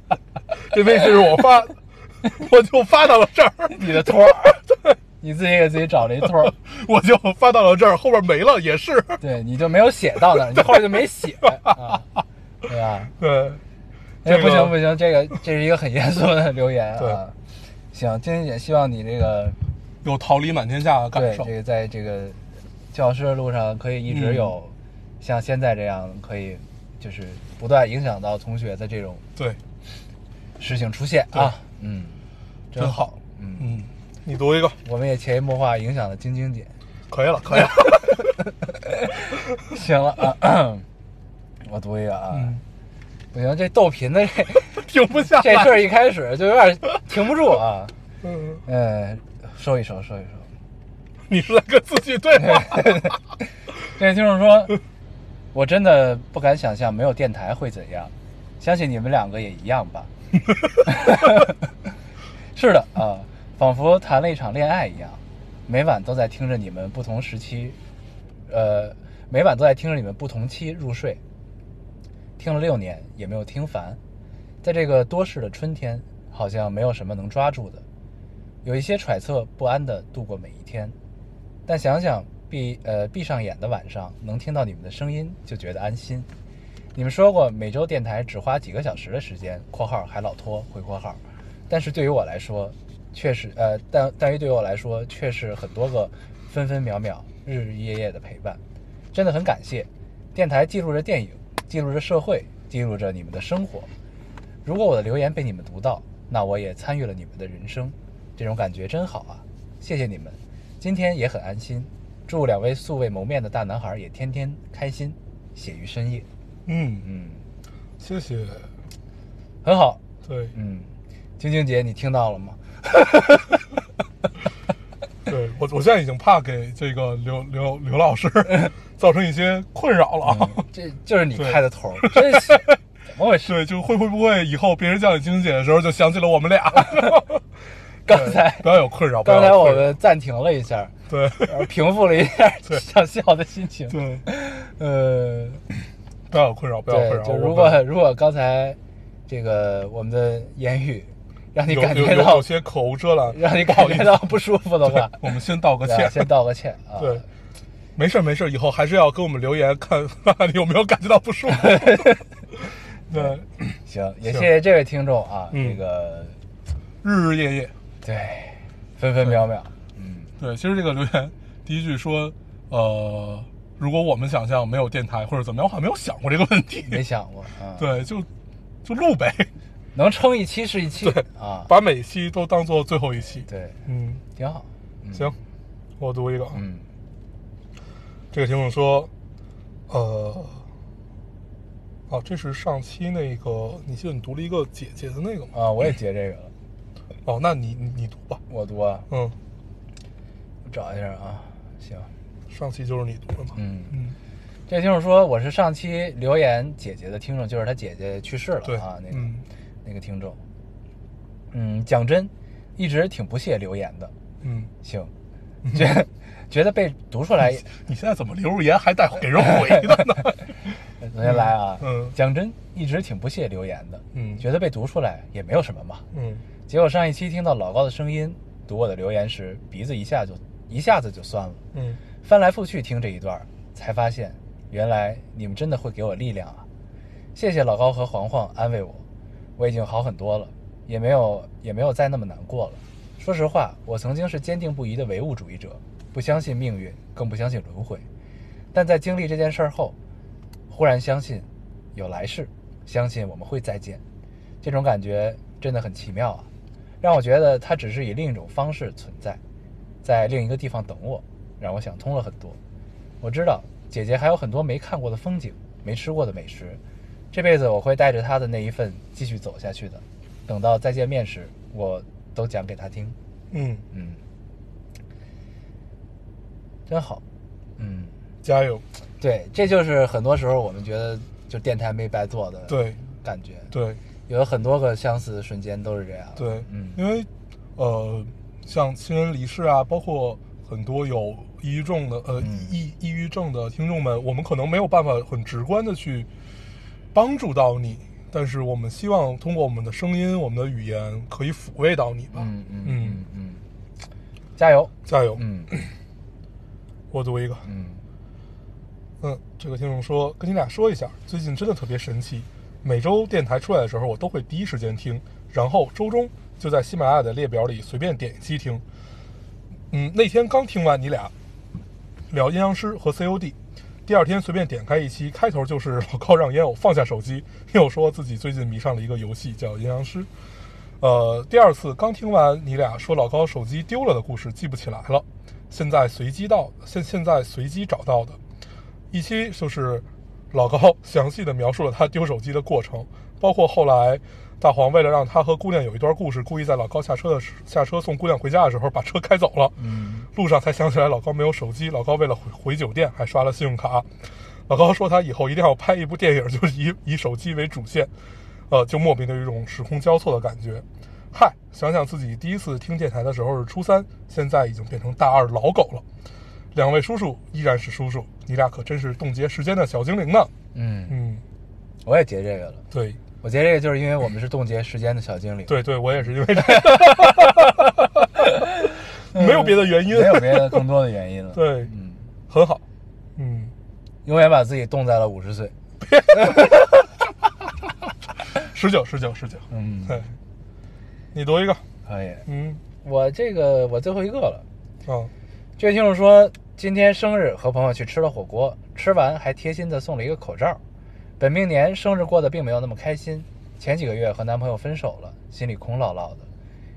这微信是我发，我就发到了这儿，你的托儿，你自己给自己找了一托儿，我就发到了这儿，后边没了也是。对，你就没有写到那儿，你后边就没写。啊，对吧？对，哎，这个不行不行，这个这是一个很严肃的留言啊。行，晶晶姐，希望你这个有桃李满天下的感受对这。个在这个教师的路上可以一直嗯有像现在这样可以就是不断影响到同学的这种对，事情出现啊。嗯，真真好。嗯，嗯，你读一个，我们也潜移默化影响了晶晶姐。可以了，可以了。行了啊，我读一个啊。嗯，不行，这逗贫的这 停不下来。这事儿一开始就有点停不住啊。嗯，嗯，收一收，收一收。你是在跟自己对话？这位听众说：“我真的不敢想象没有电台会怎样，相信你们两个也一样吧。”是的啊，仿佛谈了一场恋爱一样，每晚都在听着你们不同时期，呃，每晚都在听着你们不同期入睡，听了六年也没有听烦，在这个多事的春天，好像没有什么能抓住的，有一些揣测不安的度过每一天。但想想闭呃闭上眼的晚上，能听到你们的声音，就觉得安心。你们说过每周电台只花几个小时的时间（括号还老拖回括号），但是对于我来说，确实呃，但但于对于我来说，却是很多个分分秒秒、日日夜夜的陪伴，真的很感谢。电台记录着电影，记录着社会，进入着你们的生活。如果我的留言被你们读到，那我也参与了你们的人生，这种感觉真好啊！谢谢你们，今天也很安心。祝两位素未谋面的大男孩也天天开心，写于深夜。嗯，嗯，谢谢。很好。对嗯，晶晶姐，你听到了吗？对，我我现在已经怕给这个刘刘刘老师 造成一些困扰了啊。这就是你开的头儿，真是怎么回事？对，就会会不会以后别人叫你晶晶姐的时候，就想起了我们俩？刚才不要有困扰，刚才我们暂停了一下，对然后平复了一下 对想笑的心情。对，呃，不要有困扰，不要有困，扰。就如果如果刚才这个我们的言语让你感觉到有些口无遮拦，让你感觉到不舒服的话，我们先道个歉。先道个歉啊。对，没事儿没事儿，以后还是要给我们留言，看看你 有没有感觉到不舒服。对，行，也谢谢这位听众啊，嗯这个日日夜夜，对分分秒秒，嗯，对，其实这个留言第一句说，呃，如果我们想象没有电台或者怎么样，我好像没有想过这个问题。没想过啊，，对，就就录呗，能撑一期是一期。对啊，把每期都当做最后一期。对，嗯，挺好，嗯。行，我读一个啊，嗯这个听众说，呃，哦，这是上期那个，你记得你读了一个姐姐的那个吗？啊，我也截这个了，哦，那你你你读吧。我读啊，嗯，我找一下啊，行，上期就是你读的嘛。嗯，嗯，这听众说我是上期留言姐姐的听众，就是他姐姐去世了对啊，那个、嗯那个听众，嗯，讲真，一直挺不屑留言的，嗯，行，觉得觉得被读出来，你现在怎么留言还带给人回的呢？重新来啊，嗯讲真，一直挺不屑留言的，嗯觉得被读出来也没有什么嘛，嗯结果上一期听到老高的声音读我的留言时，鼻子一下就一下子就酸了。嗯翻来覆去听这一段，才发现原来你们真的会给我力量啊！谢谢老高和黄黄安慰我，我已经好很多了，也没有也没有再那么难过了。说实话，我曾经是坚定不移的唯物主义者，不相信命运，更不相信轮回。但在经历这件事儿后，忽然相信有来世，相信我们会再见。这种感觉真的很奇妙啊，让我觉得它只是以另一种方式存在，在另一个地方等我，让我想通了很多。我知道姐姐还有很多没看过的风景，没吃过的美食，这辈子我会带着她的那一份继续走下去的。等到再见面时，我都讲给她听。嗯，嗯，真好。嗯，加油！对，这就是很多时候我们觉得就电台没白做的对感觉。对有很多个相似的瞬间都是这样。对，嗯因为呃，像亲人离世啊，包括很多有抑郁症的呃嗯抑抑郁症的听众们，我们可能没有办法很直观的去帮助到你，但是我们希望通过我们的声音、我们的语言，可以抚慰到你吧。嗯嗯嗯嗯嗯，加油。加油！嗯我读一个，嗯嗯，这个听众说，跟你俩说一下，最近真的特别神奇，每周电台出来的时候，我都会第一时间听，然后周中就在喜马拉雅的列表里随便点一期听。嗯，那天刚听完你俩聊阴阳师和 COD，第二天随便点开一期，开头就是老高让烟偶放下手机，又说自己最近迷上了一个游戏叫阴阳师。呃，第二次刚听完你俩说老高手机丢了的故事，记不起来了，现在随机到现现在随机找到的一期就是老高 详细的描述了他丢手机的过程，包括后来大黄为了让他和姑娘有一段故事，故意在老高下车的时下车送姑娘回家的时候把车开走了。嗯路上才想起来老高没有手机，老高为了回回酒店还刷了信用卡。老高说他以后一定要拍一部电影，就是以以手机为主线，呃，就莫名的有一种时空交错的感觉。嗨，想想自己第一次听电台的时候是初三，现在已经变成大二老狗了。两位叔叔依然是叔叔，你俩可真是冻结时间的小精灵呢。嗯，嗯，我也截这个了。对我截这个就是因为我们是冻结时间的小精灵，对对，我也是因为这个，没有别的原因，没有别的更多的原因了。对，嗯，很好。嗯，永远把自己冻在了五十岁。十九十九十九，嗯，对，你读一个。可以。嗯我这个我最后一个了。啊这位听众说，今天生日和朋友去吃了火锅，吃完还贴心的送了一个口罩。本命年生日过得并没有那么开心，前几个月和男朋友分手了，心里空落落的。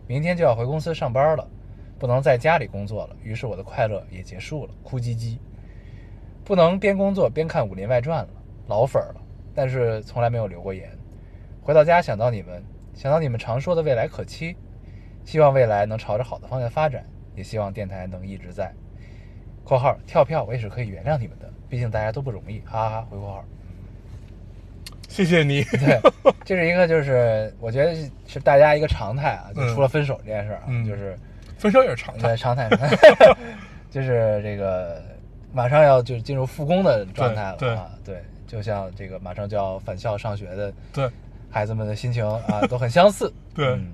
明天就要回公司上班了，不能在家里工作了，于是我的快乐也结束了，哭唧唧。不能边工作边看《武林外传》了，老粉儿了，但是从来没有留过言。回到家想到你们，想到你们常说的未来可期，希望未来能朝着好的方向发展，也希望电台能一直在。（括号跳票我也是可以原谅你们的，毕竟大家都不容易，哈哈哈。）回括号。谢谢你。对，这是一个就是我觉得是是大家一个常态啊，就嗯除了分手这件事儿啊，嗯就是分手也是常态对。常态，就是这个马上要就是进入复工的状态了啊，对，就像这个马上就要返校上学的对孩子们的心情啊，都很相似。对嗯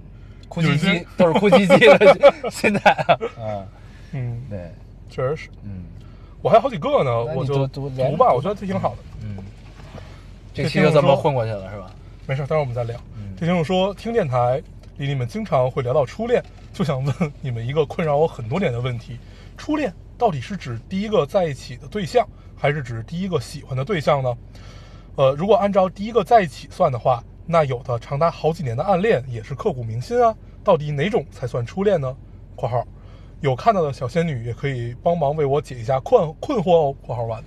哭唧唧都是哭唧唧的心态啊。啊，嗯，对，确实是。嗯我还有好几个呢，我就读吧，我觉得这挺好的。嗯，这这期就这么混过去了是吧？没事，待会儿我们再聊。嗯这听众说，听电台里你们经常会聊到初恋，就想问 你们一个困扰我很多年的问题：初恋到底是指第一个在一起的对象，还是指第一个喜欢的对象呢？呃，如果按照第一个在一起算的话，那有的长达好几年的暗恋也是刻骨铭心啊。到底哪种才算初恋呢？（括号）有看到的小仙女也可以帮忙为我解一下困困惑哦。（括号完）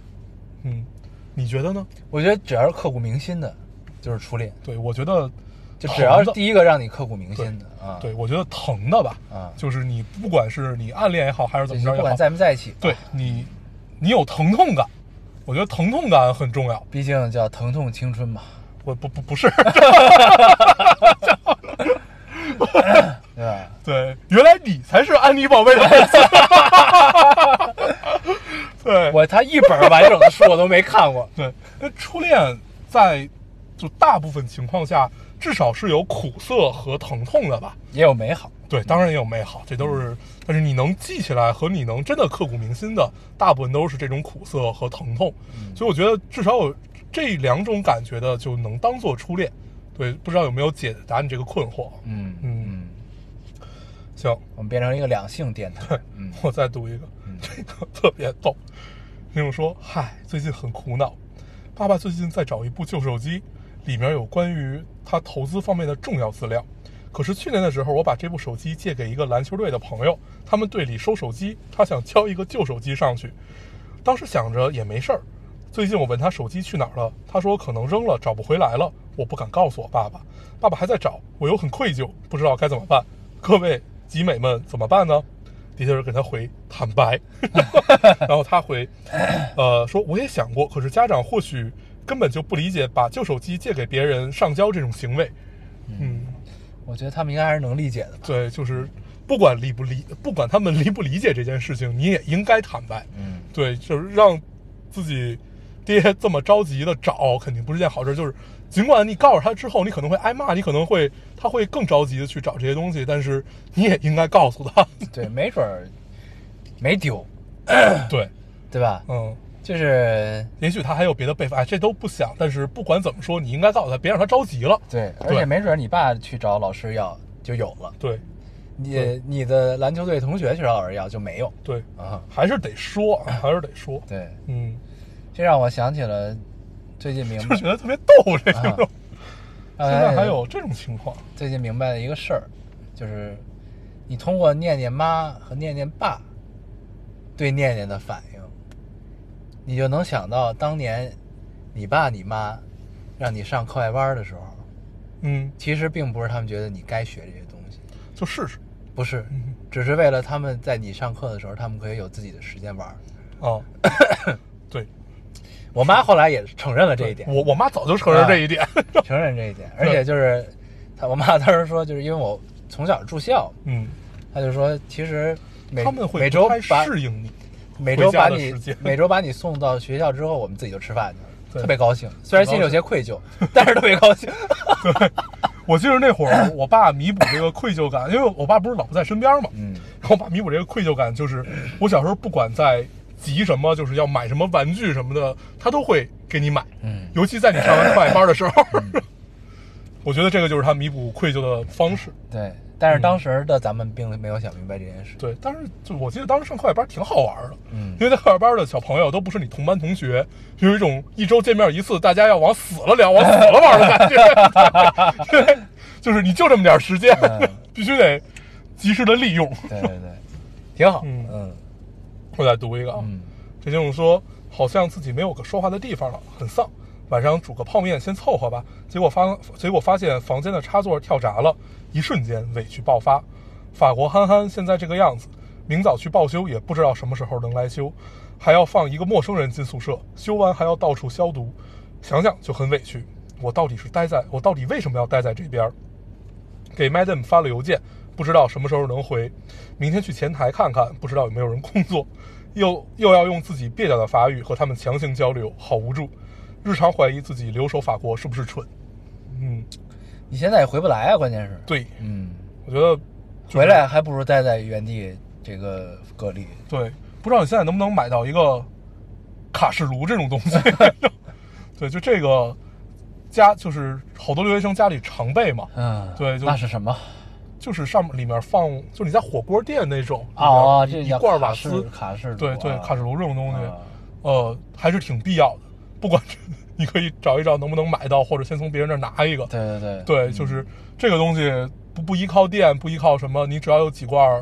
嗯，你觉得呢？我觉得只要是刻骨铭心的，就是初恋，对，我觉得就只要是第一个让你刻骨铭心的啊，对，我觉得疼的吧，啊就是你不管是你暗恋也好，还是怎么着也好，在没在一起，对你，你有疼痛感，我觉得疼痛感很重要。毕竟叫疼痛青春嘛，我不不不是，对原来你才是安妮宝贝的粉丝。对，我他一本完整的书我都没看过，对，那初恋在就大部分情况下，至少是有苦涩和疼痛的吧？也有美好。对，当然也有美好，这都是，但是你能记起来和你能真的刻骨铭心的，大部分都是这种苦涩和疼痛。所以我觉得至少有这两种感觉的，就能当做初恋。对，不知道有没有解答你这个困惑？嗯嗯嗯，行，我们变成一个两性电台。嗯我再读一个，这个特别逗。听众说：“嗨，最近很苦恼，爸爸最近在找一部旧手机，里面有关于他投资方面的重要资料。可是去年的时候，我把这部手机借给一个篮球队的朋友，他们队里收手机，他想交一个旧手机上去。当时想着也没事儿。最近我问他手机去哪儿了，他说可能扔了，找不回来了。我不敢告诉我爸爸，爸爸还在找，我又很愧疚，不知道该怎么办。各位集美们怎么办呢？底下人给他回坦白，然后他回，呃，说我也想过，可是家长或许根本就不理解把旧手机借给别人上交这种行为。嗯，我觉得他们应该还是能理解的吧。对，就是不管理不理，不管他们理不理解这件事情，你也应该坦白。嗯，对，就是让自己爹这么着急的找，肯定不是件好事。就是尽管你告诉他之后，你可能会挨骂，你可能会他会更着急的去找这些东西，但是你也应该告诉他。对，没准儿没丢，对，对吧？嗯。就是也许他还有别的备份，哎，这都不想。但是不管怎么说，你应该告诉他，别让他着急了。对，而且没准儿你爸去找老师要就有了，对你你的篮球队同学去找老师要就没有对，啊。还是得说，还是得说。对，嗯，这让我想起了最近明就白，觉得特别逗，这啊种。现现在还有这种情况，最近明白了一个事儿，就是你通过念念妈和念念爸对念念的反应，你就能想到当年你爸你妈让你上课外班的时候，嗯，其实并不是他们觉得你该学这些东西，就试试不是嗯，只是为了他们在你上课的时候，他们可以有自己的时间玩儿。啊。对，我妈后来也承认了这一点，我我妈早就承认这一点。承认这一点，而且就是她，我妈当时说，就是因为我从小住校，嗯，她就说其实每他们会每周把适应你。每周把你每周把你送到学校之后，我们自己就吃饭去了，特别高兴。虽然心里有些愧疚，但是特别高兴。我记得那会儿，我爸弥补这个愧疚感，因为我爸不是老不在身边嘛，嗯，然后我爸弥补这个愧疚感，就是我小时候不管在急什么，就是要买什么玩具什么的，他都会给你买。嗯尤其在你上完课外班的时候，我觉得这个就是他弥补愧疚的方式。对。但是当时的咱们并没有想明白这件事。对，但是就我记得当时上课外班挺好玩的，嗯因为在课外班的小朋友都不是你同班同学，有一种一周见面一次，大家要往死了聊、往死了玩的感觉。对，就是你就这么点时间，嗯必须得及时的利用。对对对，挺好。嗯嗯我再读一个啊，嗯这听众说好像自己没有个说话的地方了，很丧。晚上煮个泡面先凑合吧，结果发结果发现房间的插座跳闸了，一瞬间委屈爆发。法国憨憨现在这个样子，明早去报修也不知道什么时候能来修，还要放一个陌生人进宿舍，修完还要到处消毒，想想就很委屈。我到底是待在我到底为什么要待在这边？给 Madam 发了邮件，不知道什么时候能回。明天去前台看看，不知道有没有人工作。又又要用自己蹩脚的法语和他们强行交流，好无助。日常怀疑自己留守法国是不是蠢？嗯，你现在也回不来啊，关键是。对，嗯，我觉得就是回来还不如待在原地这个隔离。对，不知道你现在能不能买到一个卡式炉这种东西？对，就这个家就是好多留学生家里常备嘛，嗯，对就那是什么？就是上面里面放，就你在火锅店那种啊，这一罐瓦斯，卡式炉对对，啊卡式炉这种东西，啊呃，还是挺必要的。不管 你可以找一找能不能买到，或者先从别人那儿拿一个。对对对。对，就是这个东西不不依靠电，不依靠什么，你只要有几罐，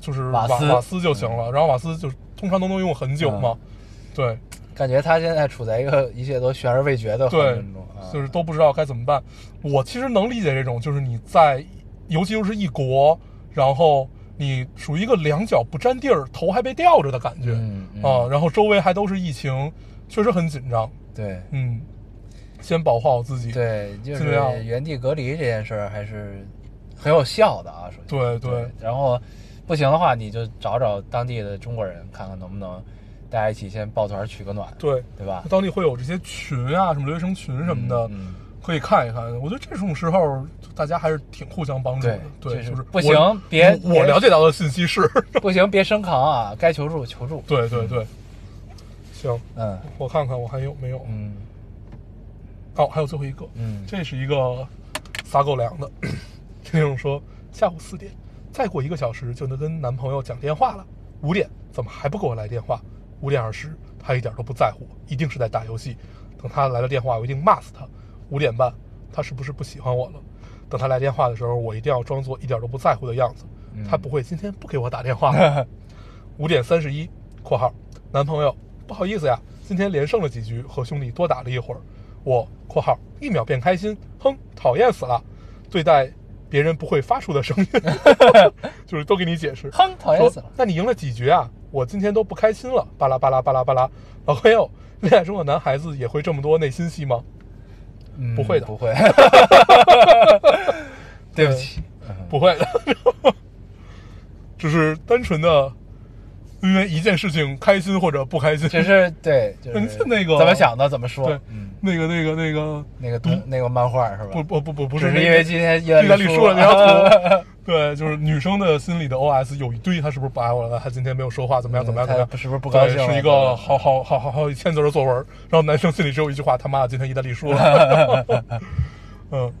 就是瓦斯瓦斯就行了，然后瓦斯就通常都能用很久嘛，嗯。对。感觉他现在处在一个一切都悬而未决的环对境中，啊，就是都不知道该怎么办。我其实能理解这种，就是你在，尤其又是异国，然后你属于一个两脚不沾地儿，头还被吊着的感觉、嗯嗯。啊，然后周围还都是疫情，确实很紧张。对。嗯，先保护好自己。对，就是原地隔离这件事儿还是很有效的啊，首先。对对。然后不行的话，你就找找当地的中国人，看看能不能大家一起先抱团取个暖，对。对吧？当地会有这些群啊，什么留学生群什么的，嗯可以看一看。我觉得这种时候大家还是挺互相帮助的。对对，就是就是不行别我我了解到的信息是，不行别生扛啊，该求助求助。对对对。行，嗯我看看我还有没有。嗯哦，还有最后一个，嗯这是一个撒狗粮的 听众说，下午四点，再过一个小时就能跟男朋友讲电话了。五点怎么还不给我来电话？五点二十，他一点都不在乎，一定是在打游戏。等他来了电话，我一定骂死他。五点半，他是不是不喜欢我了？等他来电话的时候，我一定要装作一点都不在乎的样子。他不会今天不给我打电话吗。五点三十一（括号男朋友）不好意思呀，今天连胜了几局，和兄弟多打了一会儿。我（括号一秒变开心），哼，讨厌死了。对待别人不会发出的声音，就是都给你解释。哼，讨厌死了。那你赢了几局啊？我今天都不开心了，巴拉巴拉巴拉巴拉。老朋友，恋爱中的男孩子也会这么多内心戏吗？嗯不会的。不会。对不起，不会的，就是单纯的因为一件事情开心或者不开心。只是对，就是那个怎么想的怎么说。对嗯，，那个那个那个那个东那个漫画是吧？不不不不不是只是因为今天意意大利输了那张图，对，就是女生的心里的 OS 有一堆，她是不是不爱我了？她今天没有说话，怎么样？怎么样？怎么样？他是不是不高兴了？是一个好好好好好几千字的作文，然后男生心里只有一句话：他妈的，今天意大利输了。嗯，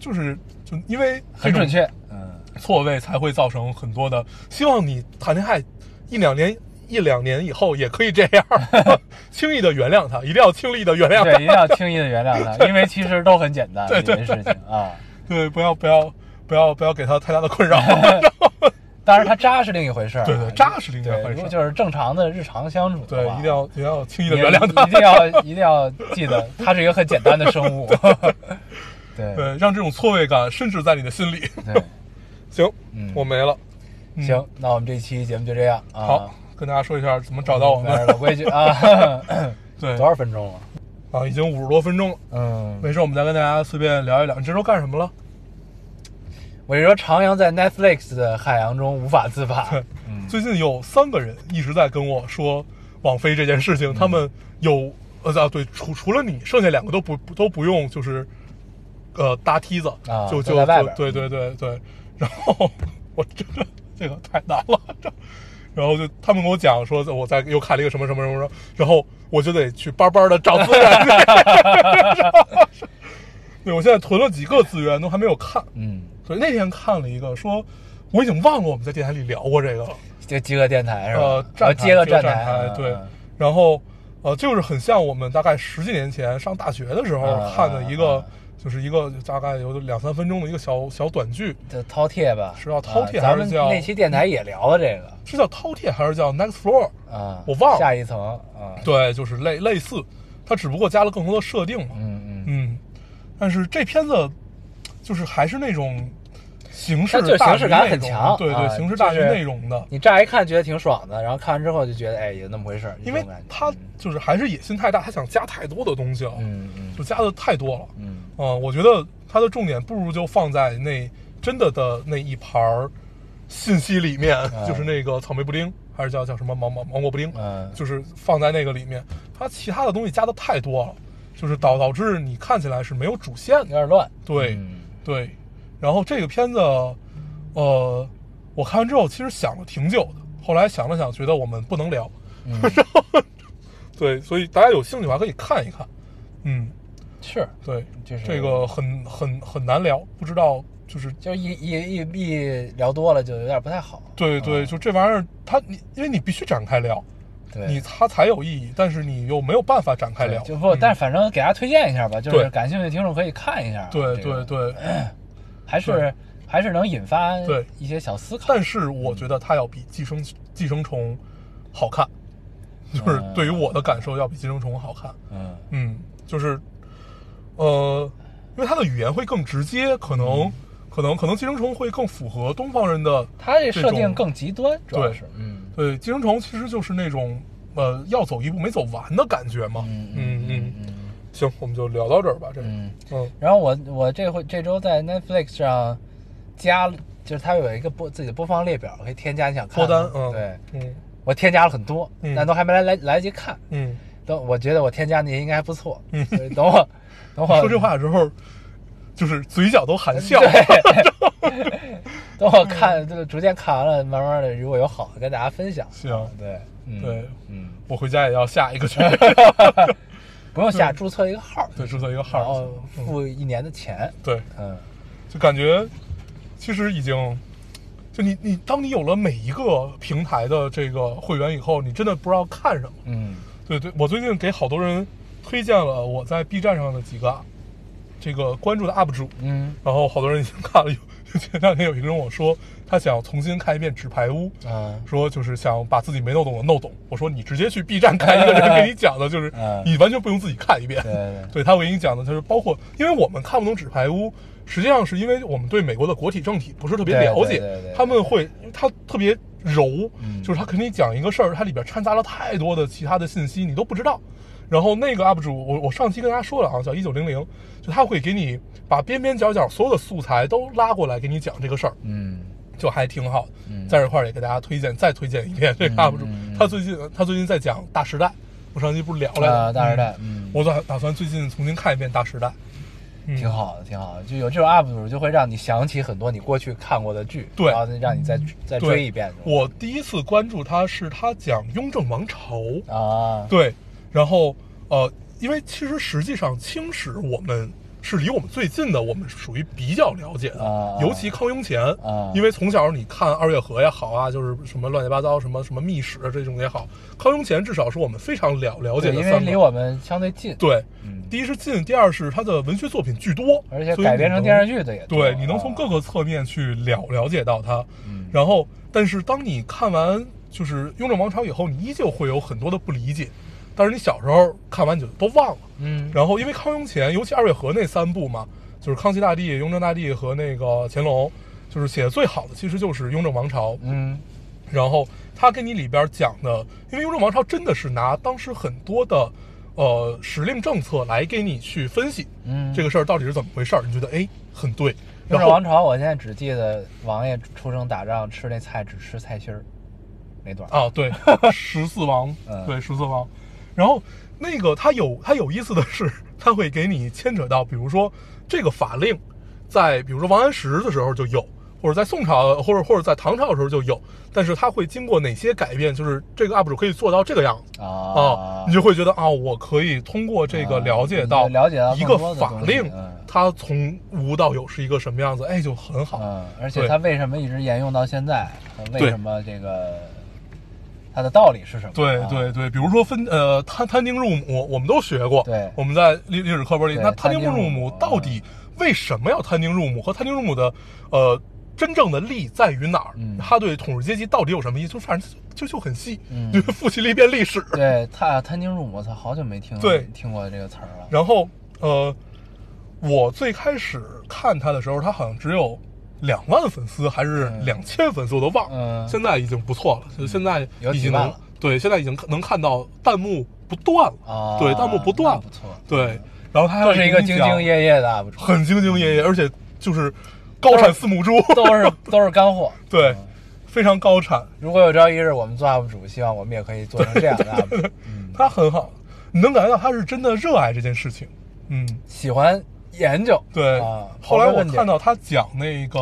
就是就因为很准确。嗯，错位才会造成很多的。希望你谈恋爱一两年。一两年以后也可以这样，轻易的原谅他，一定要轻易的原谅他对，一定要轻易的原谅他，因为其实都很简单对对这件事情啊。对，不要不要不要不要给他太大的困扰。当然，他渣是另一回事儿啊。对对渣是另一回事儿就是正常的日常相处对，一定要一定要轻易的原谅他一。定要一定要记得，他是一个很简单的生物。对对，让这种错位感深植在你的心里。对，行，嗯我没了。嗯行，那我们这期节目就这样啊。好，跟大家说一下怎么找到我们。老规矩啊。对多少分钟了？啊，已经五十多分钟了，嗯，没事，我们再跟大家随便聊一聊。你这周干什么了？我是说，徜徉在 Netflix 的海洋中无法自拔。嗯，最近有三个人一直在跟我说网飞这件事嗯情，他们有呃啊对，除除了你，剩下两个都不不都不用，就是呃搭梯子，啊就就在外边就对对对对，然后 我真的这个太难了，这然后就他们跟我讲说我在又看了一个什么什么什么什么，然后我就得去巴巴的找资源。对，我现在囤了几个资源，都还没有看。嗯，所以，那天看了一个，说我已经忘了我们在电台里聊过这个了。就接个电台是吧？呃，站台接个站台，对嗯。然后呃，就是很像我们大概十几年前上大学的时候嗯看的一个嗯，就是一个大概有两三分钟的一个小小短剧，叫饕餮吧？是叫饕餮还是叫那期电台也聊了这个是叫饕餮还是叫 Next Floor？啊，我忘了下一层啊。对，就是类类似，它只不过加了更多的设定嘛。嗯嗯，嗯，但是这片子就是还是那种形式就是大于形式感很强对对，啊形式大于内容的。你乍一看觉得挺爽的，然后看完之后就觉得哎也那么回事儿，因为他就是还是野心太大，他想加太多的东西了，嗯嗯就加的太多了。嗯嗯，我觉得它的重点不如就放在那真的的那一盘儿信息里面，就是那个草莓布丁，还是叫叫什么芒芒芒果布丁，嗯就是放在那个里面。它其他的东西加的太多了，就是导导致你看起来是没有主线有。点乱。对、嗯对，然后这个片子，呃，我看完之后其实想了挺久的，后来想了想，觉得我们不能聊。嗯对，所以大家有兴趣的话可以看一看。嗯，是，对，就是这个很很很难聊，不知道就是就一一一一聊多了就有点不太好。对对，嗯就这玩意儿，它你因为你必须展开聊，对，你它才有意义，但是你又没有办法展开聊，就不，嗯但是反正给大家推荐一下吧，就是感兴趣的听众可以看一下啊。对对对 还是还是能引发对一些小思考。但是我觉得它要比寄生寄生虫好看，就是嗯对于我的感受要比寄生虫好看。嗯嗯，就是，呃，因为它的语言会更直接，可嗯能、可能可能寄生虫会更符合东方人的。它这设定更极端，主要是嗯对，寄生虫其实就是那种呃要走一步没走完的感觉嘛。嗯嗯嗯嗯行，我们就聊到这儿吧。这嗯。嗯然后我我这回这周在 Netflix 上加，就是它有一个播自己的播放列表，可以添加你想看的脱单，嗯，对，嗯我添加了很多，嗯但都还没来来来得及看。嗯，等我觉得我添加那些应该还不错，嗯所以等我等我说这话的时候，就是嘴角都含笑。对，等我看，就逐渐看完了，慢慢的，如果有好的跟大家分享。行对，嗯对，嗯，我回家也要下一个去 不用下，注册一个号，对，注册一个号然号后。付一年的钱。对，嗯就感觉其实已经，就你你当你有了每一个平台的这个会员以后，你真的不知道看什么。嗯对对，我最近给好多人推荐了我在 B 站上的几个这个关注的 UP 主，嗯然后好多人已经看了。有前两天有一个人跟我说，他想重新看一遍《纸牌屋》，啊说就是想把自己没弄懂的弄懂。我说你直接去 B 站看一个人给你讲的，就是嗯你完全不用自己看一遍。对他会给你讲的，就是包括，因为我们看不懂纸牌屋，实际上是因为我们对美国的国体政体不是特别了解，他们会，因为它特别柔，嗯就是他给你讲一个事儿，它里边掺杂了太多的其他的信息，你都不知道。然后那个 UP 主，我我上期跟大家说了啊，叫一九零零，就他会给你把边边角角所有的素材都拉过来给你讲这个事儿，嗯就还挺好的。嗯在这块儿也给大家推荐，再推荐一遍这个 UP 主，他最近他最近在讲大时代，我上期不是聊了啊，大时代，嗯，我打打算最近重新看一遍《大时代》，嗯挺。好的，挺好的。就有这种 UP 主，就会让你想起很多你过去看过的剧，对然后让你再再追一遍。我第一次关注他是他讲雍正王朝，啊，对，然后呃，因为其实实际上清史我们是离我们最近的，我们属于比较了解的，啊尤其康雍乾，啊。因为从小你看二月河也好啊，就是什么乱七八糟什么什么秘史这种也好，康雍乾至少是我们非常了了解对，因为的三个。离我们相对近，对，嗯。第一是近，第二是他的文学作品巨多，而且改编成电视剧的也多。对，你能从啊各个侧面去了了解到它。嗯。然后，但是当你看完就是《雍正王朝》以后，你依旧会有很多的不理解，但是你小时候看完就都忘了。嗯，然后，因为康雍乾，尤其二月河那三部嘛，就是康熙大帝、雍正大帝和那个乾隆，就是写的最好的，其实就是《雍正王朝》。嗯然后他给你里边讲的，因为雍正王朝真的是拿当时很多的呃时令政策来给你去分析，嗯，这个事儿到底是怎么回事儿，你觉得哎很对。雍然后正王朝，我现在只记得王爷出生打仗吃那菜只吃菜心儿那段儿啊，对，十四王嗯，对十四王。然后那个他有他有意思的是，他会给你牵扯到，比如说这个法令，在比如说王安石的时候就有，或者在宋朝，或者或者在唐朝的时候就有，但是他会经过哪些改变，就是这个 UP 主可以做到这个样子。啊啊，，你就会觉得啊，我可以通过这个啊了解到了解到一个法令嗯，它从无到有是一个什么样子，哎，就很好。嗯，而且对它为什么一直沿用到现在？呃为什么这个它的道理是什么？对啊对对，比如说分呃摊摊丁入亩，我们都学过。对我们在历历史课本里，那摊丁入亩亩到底为什么要摊丁入亩？和摊丁入亩的呃真正的利在于哪儿？嗯它对统治阶级到底有什么意思？就反正就就很细，嗯就是复习了一遍历史。对，他摊丁入亩，我操，好久没听对听过这个词儿了。然后呃，我最开始看他的时候，他好像只有两万粉丝还是嗯。两千粉丝，我都忘了。嗯。现在已经不错了，就现在已经能对，现在已经能看到弹幕不断了。啊，对，弹幕不断那，不错，对，然后他还这是一个兢兢业业的 UP 主，很兢兢业业，而且就是高产四母猪，都是 都是干货。对，非常高产，如果有朝一日我们做 UP 主，希望我们也可以做成这样的 UP 主，嗯，他很好，你能感觉到他是真的热爱这件事情，嗯，喜欢研究。对。啊，后来我看到他讲那个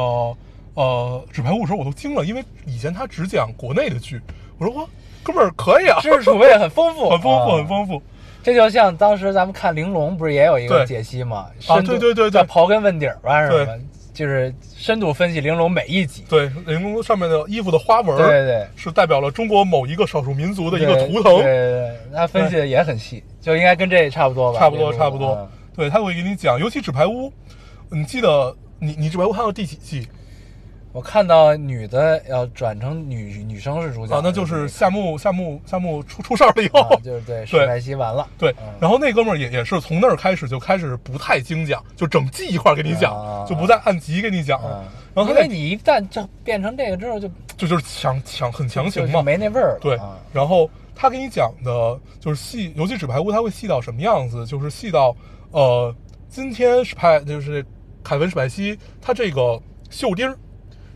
呃纸牌屋的时候，我都惊了，因为以前他只讲国内的剧，我说哇，哥们儿可以啊，知识储备很丰富，很丰富，啊很丰富，这就像当时咱们看《玲珑》，不是也有一个解析吗？啊对对对刨根问底儿吧，是对什么？就是深度分析玲珑每一集。对，玲珑上面的衣服的花纹，对对对是代表了中国某一个少数民族的一个图腾，对对对，他分析的也很细，就应该跟这差不多吧？差不多，差不多嗯。对，他会给你讲，尤其纸牌屋，你记得你你纸牌屋看到第几季？我看到女的要转成女女生是主角啊，那就是夏目夏目夏目出出事儿了以后，啊，就是对史派西完了，对嗯，然后那哥们儿也也是从那儿开始就开始不太精讲，就整季一块儿给你讲，啊。就不再按集给你讲了。啊，然后因为你一旦就变成这个之后就就就是强强很强行就嘛，没那味儿了，对啊，然后他给你讲的就是细，尤其纸牌屋，他会细到什么样子？就是细到呃，今天史派就是凯文史派西，他这个袖钉儿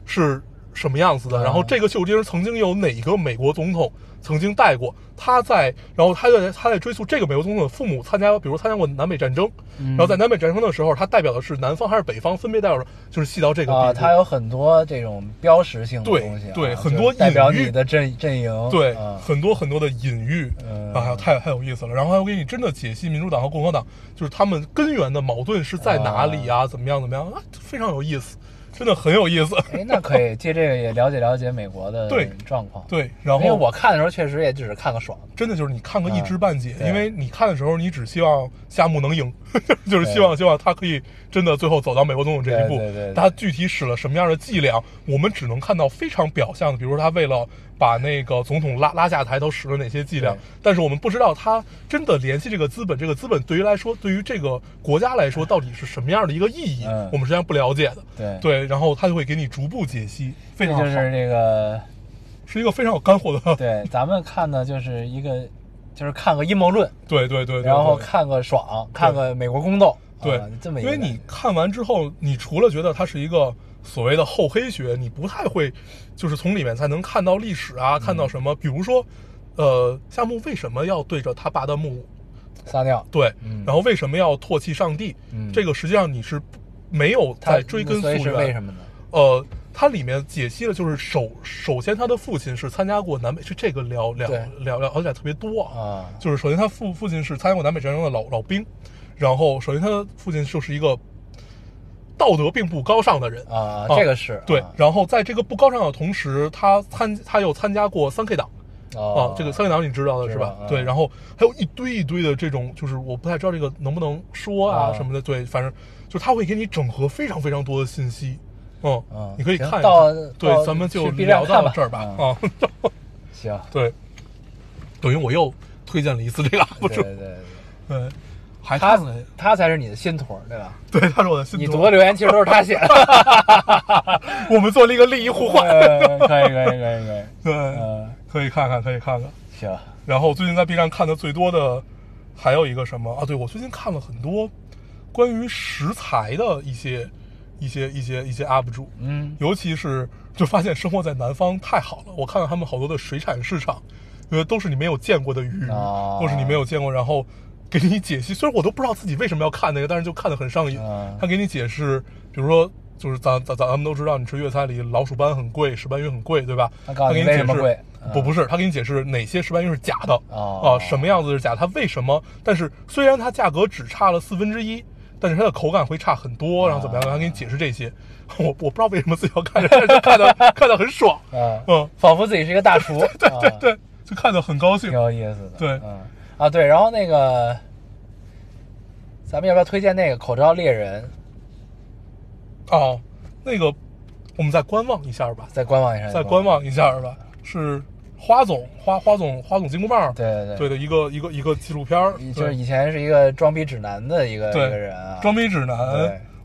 是什么样子的？啊然后这个袖钉儿曾经有哪个美国总统曾经带过？他在，然后他在他在追溯这个美国总统的父母参加，比如参加过南北战争，嗯然后在南北战争的时候，他代表的是南方还是北方，分别代表着就是细到这个。啊，他有很多这种标识性的东西啊，对很多就是代表你的阵阵营，对，啊很多很多的隐喻，嗯啊，太太有意思了。然后还会给你真的解析民主党和共和党，就是他们根源的矛盾是在哪里啊？怎么样怎么样啊？非常有意思，真的很有意思。哎，那可以借这个也了解了解美国的 对状况，对，然因为后我看的时候确实也只是看个爽，真的就是你看个一知半解，嗯因为你看的时候，你只希望夏目能赢，就是希望希望他可以真的最后走到美国总统这一步。他具体使了什么样的伎俩，我们只能看到非常表象的，比如说他为了把那个总统拉拉下台，都使了哪些伎俩，但是我们不知道他真的联系这个资本，这个资本对于来说，对于这个国家来说，到底是什么样的一个意义，嗯我们实际上不了解的。对对，然后他就会给你逐步解析，非常好，这就是这个是一个非常有干货的。对咱们看的就是一个就是看个阴谋论，对对对对，然后看个爽，看个美国宫斗，对，啊这么因为你看完之后，你除了觉得它是一个所谓的厚黑学，你不太会，就是从里面才能看到历史啊，看嗯到什么，比如说，呃，夏目为什么要对着他爸的墓撒尿，对，嗯然后为什么要唾弃上帝？嗯这个实际上你是没有他在追根溯源。为什么呢？呃，它里面解析了，就是首首先他的父亲是参加过南北，是这个聊聊对聊聊了解特别多啊。啊，就是首先他父父亲是参加过南北战争的老老兵，然后首先他的父亲就是一个道德并不高尚的人。啊，啊这个是对啊，然后在这个不高尚的同时，他参他又参加过三 K 党。哦。啊，这个三 K 党你知道的是吧？对，嗯。然后还有一堆一堆的这种，就是我不太知道这个能不能说啊啊。什么的，对，反正就是他会给你整合非常非常多的信息，嗯嗯，你可以看一下。对，咱们就聊到这儿吧。嗯。啊，行，对，等于我又推荐了一次这个 UP 主，对。对对，对，还他。他才是你的新托，对吧？对，他是我的心头你读的留言其实都是他写的，我们做了一个利益互换。呃可以可以可以可以，对，嗯，可以看看，可以看看。行，然后最近在 B 站看的最多的还有一个什么啊？对我最近看了很多关于食材的一些、一些、一些、一些 UP 主，嗯尤其是就发现生活在南方太好了。我看到他们好多的水产市场，因为都是你没有见过的鱼，哦都是你没有见过，然后给你解析。虽然我都不知道自己为什么要看那个，但是就看得很上瘾。嗯他给你解释，比如说。就是咱咱咱们都知道，你吃粤菜里老鼠斑很贵，石斑鱼很贵，对吧？他告诉你给你解释为什么贵嗯不不是，他给你解释哪些石斑鱼是假的哦啊，什么样子是假，它为什么？但是虽然它价格只差了四分之一，但是它的口感会差很多，然后怎么样？他给你解释这些，我我不知道为什么自己要看，但是看的看的很爽，啊，嗯，仿佛自己是一个大厨，对对对，就看的很高兴挺。有意思的。对嗯啊对，然后那个，咱们要不要推荐那个口罩猎人？哦，那个我们再观望一下吧，再观望一下，再观。望一下吧。是花总花花总花总金箍棒对对对的一个一个一个纪录片儿，就是以前是一个装逼指南的一个一个人啊，装逼指南，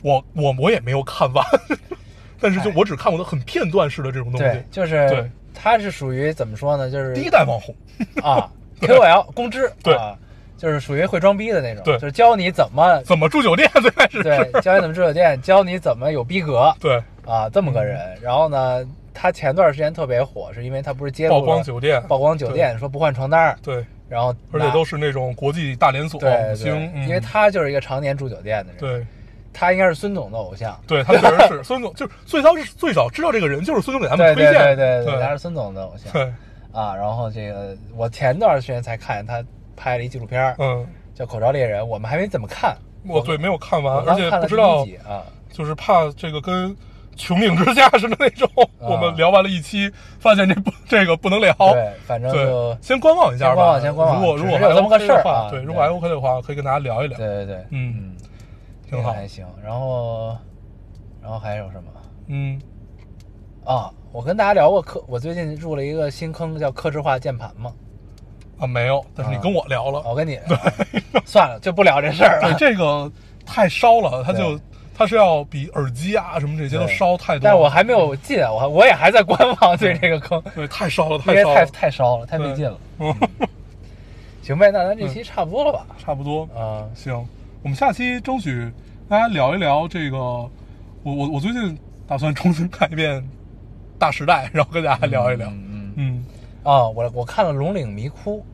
我我我也没有看完，但是就我只看过的很片段式的这种东西对，。就是对他是属于怎么说呢？就是第一代网红，啊 ，KOL 公知，对。啊，就是属于会装逼的那种，对。就是教你怎么怎么住酒店最开始对，教你怎么住酒店，教你怎么有逼格对。啊，这么个人。然后呢，他前段时间特别火，是因为他不是揭露曝了光酒店，曝光酒店，说不换床单，对，然后而且都是那种国际大连锁对因为他就是一个常年住酒店的人，对。他应该是孙总的偶像。对，他确实是孙总，就是最早是最早知道这个人就是孙总给他们对对推荐，对对对。他是孙总的偶像对，啊。然后这个我前段时间才看见他拍了一纪录片，嗯，叫《口罩猎人》，我们还没怎么看，我对没有看完，而且不知道啊。就是怕这个跟穹顶之下似的那种，我们聊完了一期，发现这不这个不能聊。对，反正就对，先观望一下吧。先观望先观望如果如果还有这么个 OK 的话，事儿啊对，如果还 OK 的话，可以跟大家聊一聊。对对对，嗯，挺好还行。然后，然后还有什么？嗯，啊，我跟大家聊过克，我最近入了一个新坑，叫克制化键盘嘛。啊，没有，但是你啊跟我聊了，我跟你对算了，就不聊这事儿了对。这个太烧了，它就对它是要比耳机啊什么这些都烧太多。但我还没有进，我我也还在观望对这个坑，对太烧了，太太烧了，太烧了，太没劲了。嗯，行呗，那咱这期差不多了吧？差不多。啊，行，我们下期争取大家聊一聊这个。我我我最近打算重新 看一遍《大时代》，然后跟大家聊一聊。嗯嗯嗯。啊，我我看了《龙岭迷窟。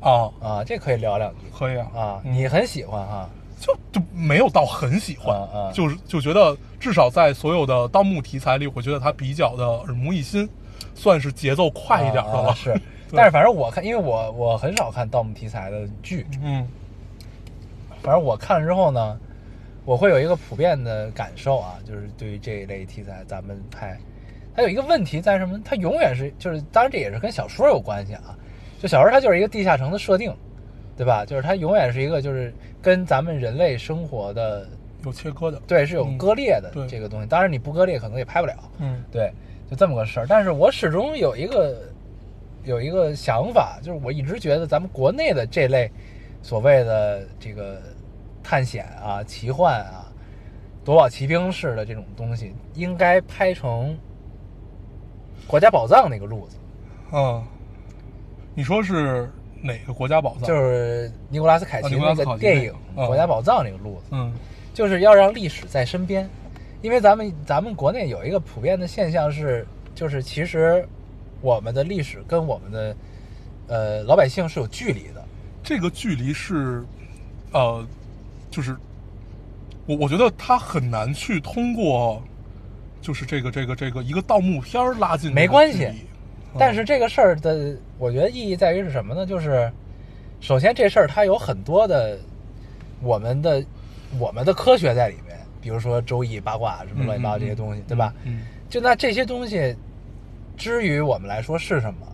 啊，》啊，这可以聊两句。可以啊。你很喜欢哈？就就没有到很喜欢，啊啊。就是就觉得至少在所有的盗墓题材里，我觉得它比较的耳目一新，算是节奏快一点的了。是，但是反正我看，因为我我很少看盗墓题材的剧，嗯反正我看了之后呢，我会有一个普遍的感受啊，就是对于这一类题材，咱们拍，它有一个问题在什么？它永远是就是，当然这也是跟小说有关系啊。就小说它就是一个地下城的设定，对吧？就是它永远是一个就是跟咱们人类生活的有切割的。对是有嗯割裂的这个东西。当然你不割裂可能也拍不了，嗯对，就这么个事儿。但是我始终有一个有一个想法，就是我一直觉得咱们国内的这类所谓的这个探险啊、奇幻啊、夺宝奇兵式的这种东西，应该拍成国家宝藏那个路子，啊，你说是哪个国家宝藏？就是尼古拉斯凯奇那个电影国家宝藏》那个路子。嗯就是要让历史在身边，因为咱们咱们国内有一个普遍的现象是，就是其实我们的历史跟我们的呃老百姓是有距离的。这个距离是，呃，就是我我觉得他很难去通过，就是这个这个这个一个盗墓片儿拉近没关系但是这个事儿的，我觉得意义在于是什么呢？就是首先这事儿它有很多的我们的我们的科学在里面，比如说周易、八卦什么乱七八糟这些东西，对吧？嗯就那这些东西，之于我们来说是什么？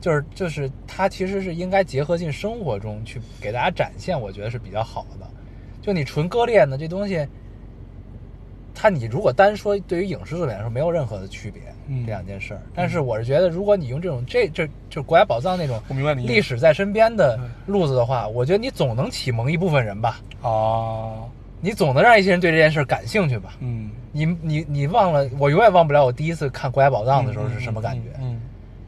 就是就是它其实是应该结合进生活中去给大家展现，我觉得是比较好的。就你纯割裂呢，这东西，它你如果单说对于影视作品来说没有任何的区别，嗯。这两件事儿。但是我是觉得，如果你用这种这这就国家宝藏那种历史在身边的路子的话，我觉得你总能启蒙一部分人吧，哦，你总能让一些人对这件事儿感兴趣吧。嗯，你你你忘了，我永远忘不了我第一次看《国家宝藏》的时候是什么感觉，嗯。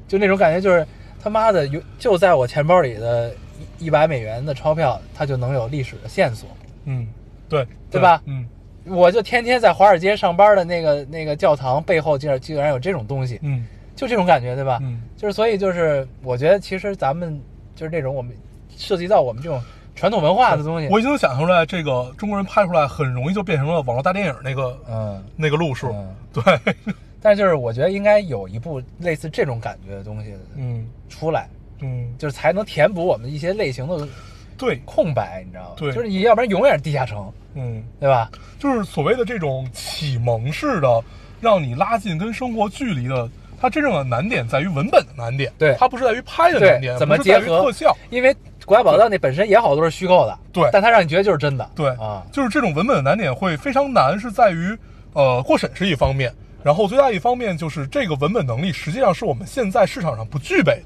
就那种感觉，就是他妈的有就在我钱包里的一一百美元的钞票，它就能有历史的线索。嗯，对对吧？嗯我就天天在华尔街上班的那个那个教堂背后，竟然竟然有这种东西，嗯。就这种感觉，对吧？嗯。就是所以就是我觉得其实咱们就是这种我们涉及到我们这种传统文化的东西，我已经想出来，这个中国人拍出来很容易就变成了网络大电影那个嗯。那个路数，嗯，对，但就是我觉得应该有一部类似这种感觉的东西嗯。出来，嗯，就是才能填补我们一些类型的对，空白，你知道吗？对。就是你要不然永远是地下城，嗯。对吧？就是所谓的这种启蒙式的，让你拉近跟生活距离的，它真正的难点在于文本的难点，对它不是在于拍的难点，怎么不是在于结合特效，因为《国家宝藏》那本身也好多是虚构的，对但它让你觉得就是真的，对啊，就是这种文本的难点会非常难，是在于呃过审是一方面，然后最大一方面就是这个文本能力实际上是我们现在市场上不具备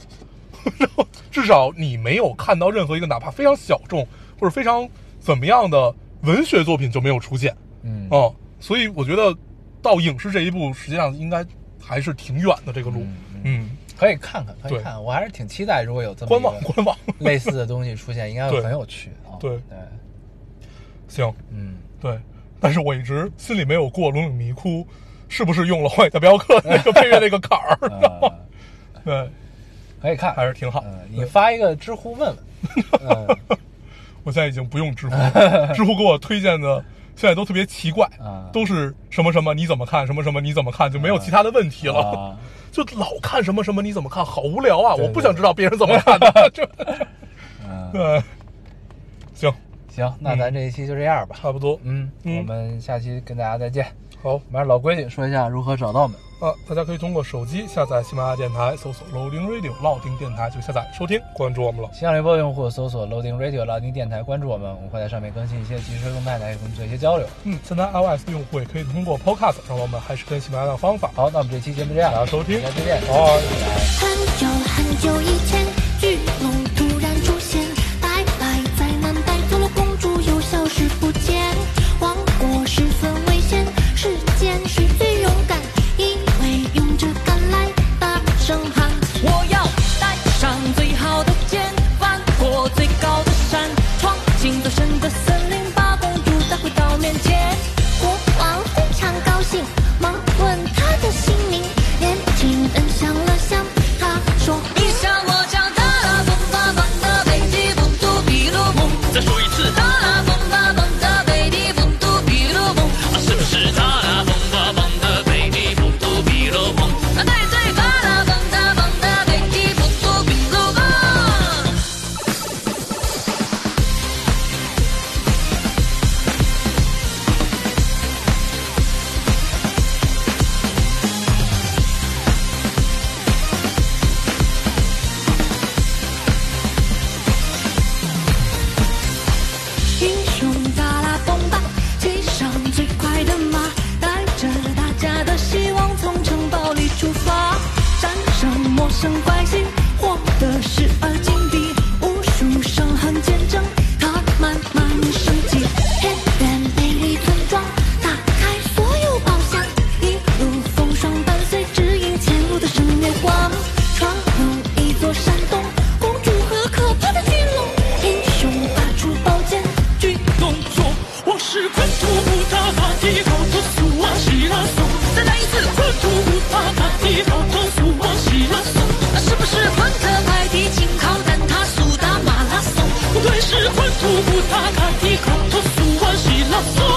的，然后至少你没有看到任何一个哪怕非常小众或者非常怎么样的文学作品就没有出现，嗯。哦，所以我觉得到影视这一步，实际上应该还是挺远的这个路。嗯嗯，可以看看，可以看看，我还是挺期待，如果有这么观望一个观望。类似的东西出现，应该会很有趣啊。对。对，行，嗯，对，但是我一直心里没有过《龙岭迷窟》是不是用了《荒野大镖客》那个配乐那个坎儿？对，可以看，还是挺好。嗯，你发一个知乎问问，嗯我现在已经不用知乎，知乎给我推荐的现在都特别奇怪，啊都是什么什么你怎么看，什么什么你怎么看，就没有其他的问题了。啊，就老看什么什么你怎么看，好无聊啊！我不想知道别人怎么看的。就嗯，对，行，行，那咱这一期就这样吧。差不多。嗯，嗯我们下期跟大家再见。好，我们还是老规矩，说一下如何找到我们。啊，大家可以通过手机下载喜马拉雅电台，搜索 Loading Radio 老丁电台就下载收听，关注我们了。新浪微博用户搜索 Loading Radio 老丁电台，关注我们，我们会在上面更新一些即时动态，来跟我们做一些交流。嗯，现在 iOS 用户也可以通过 Podcast 找到我们，还是跟喜马拉雅的方法。好，那我们这期节目这样，大家收听，再见，拜拜。很久很久以前。卡卡迪卡托苏瓦西拉索。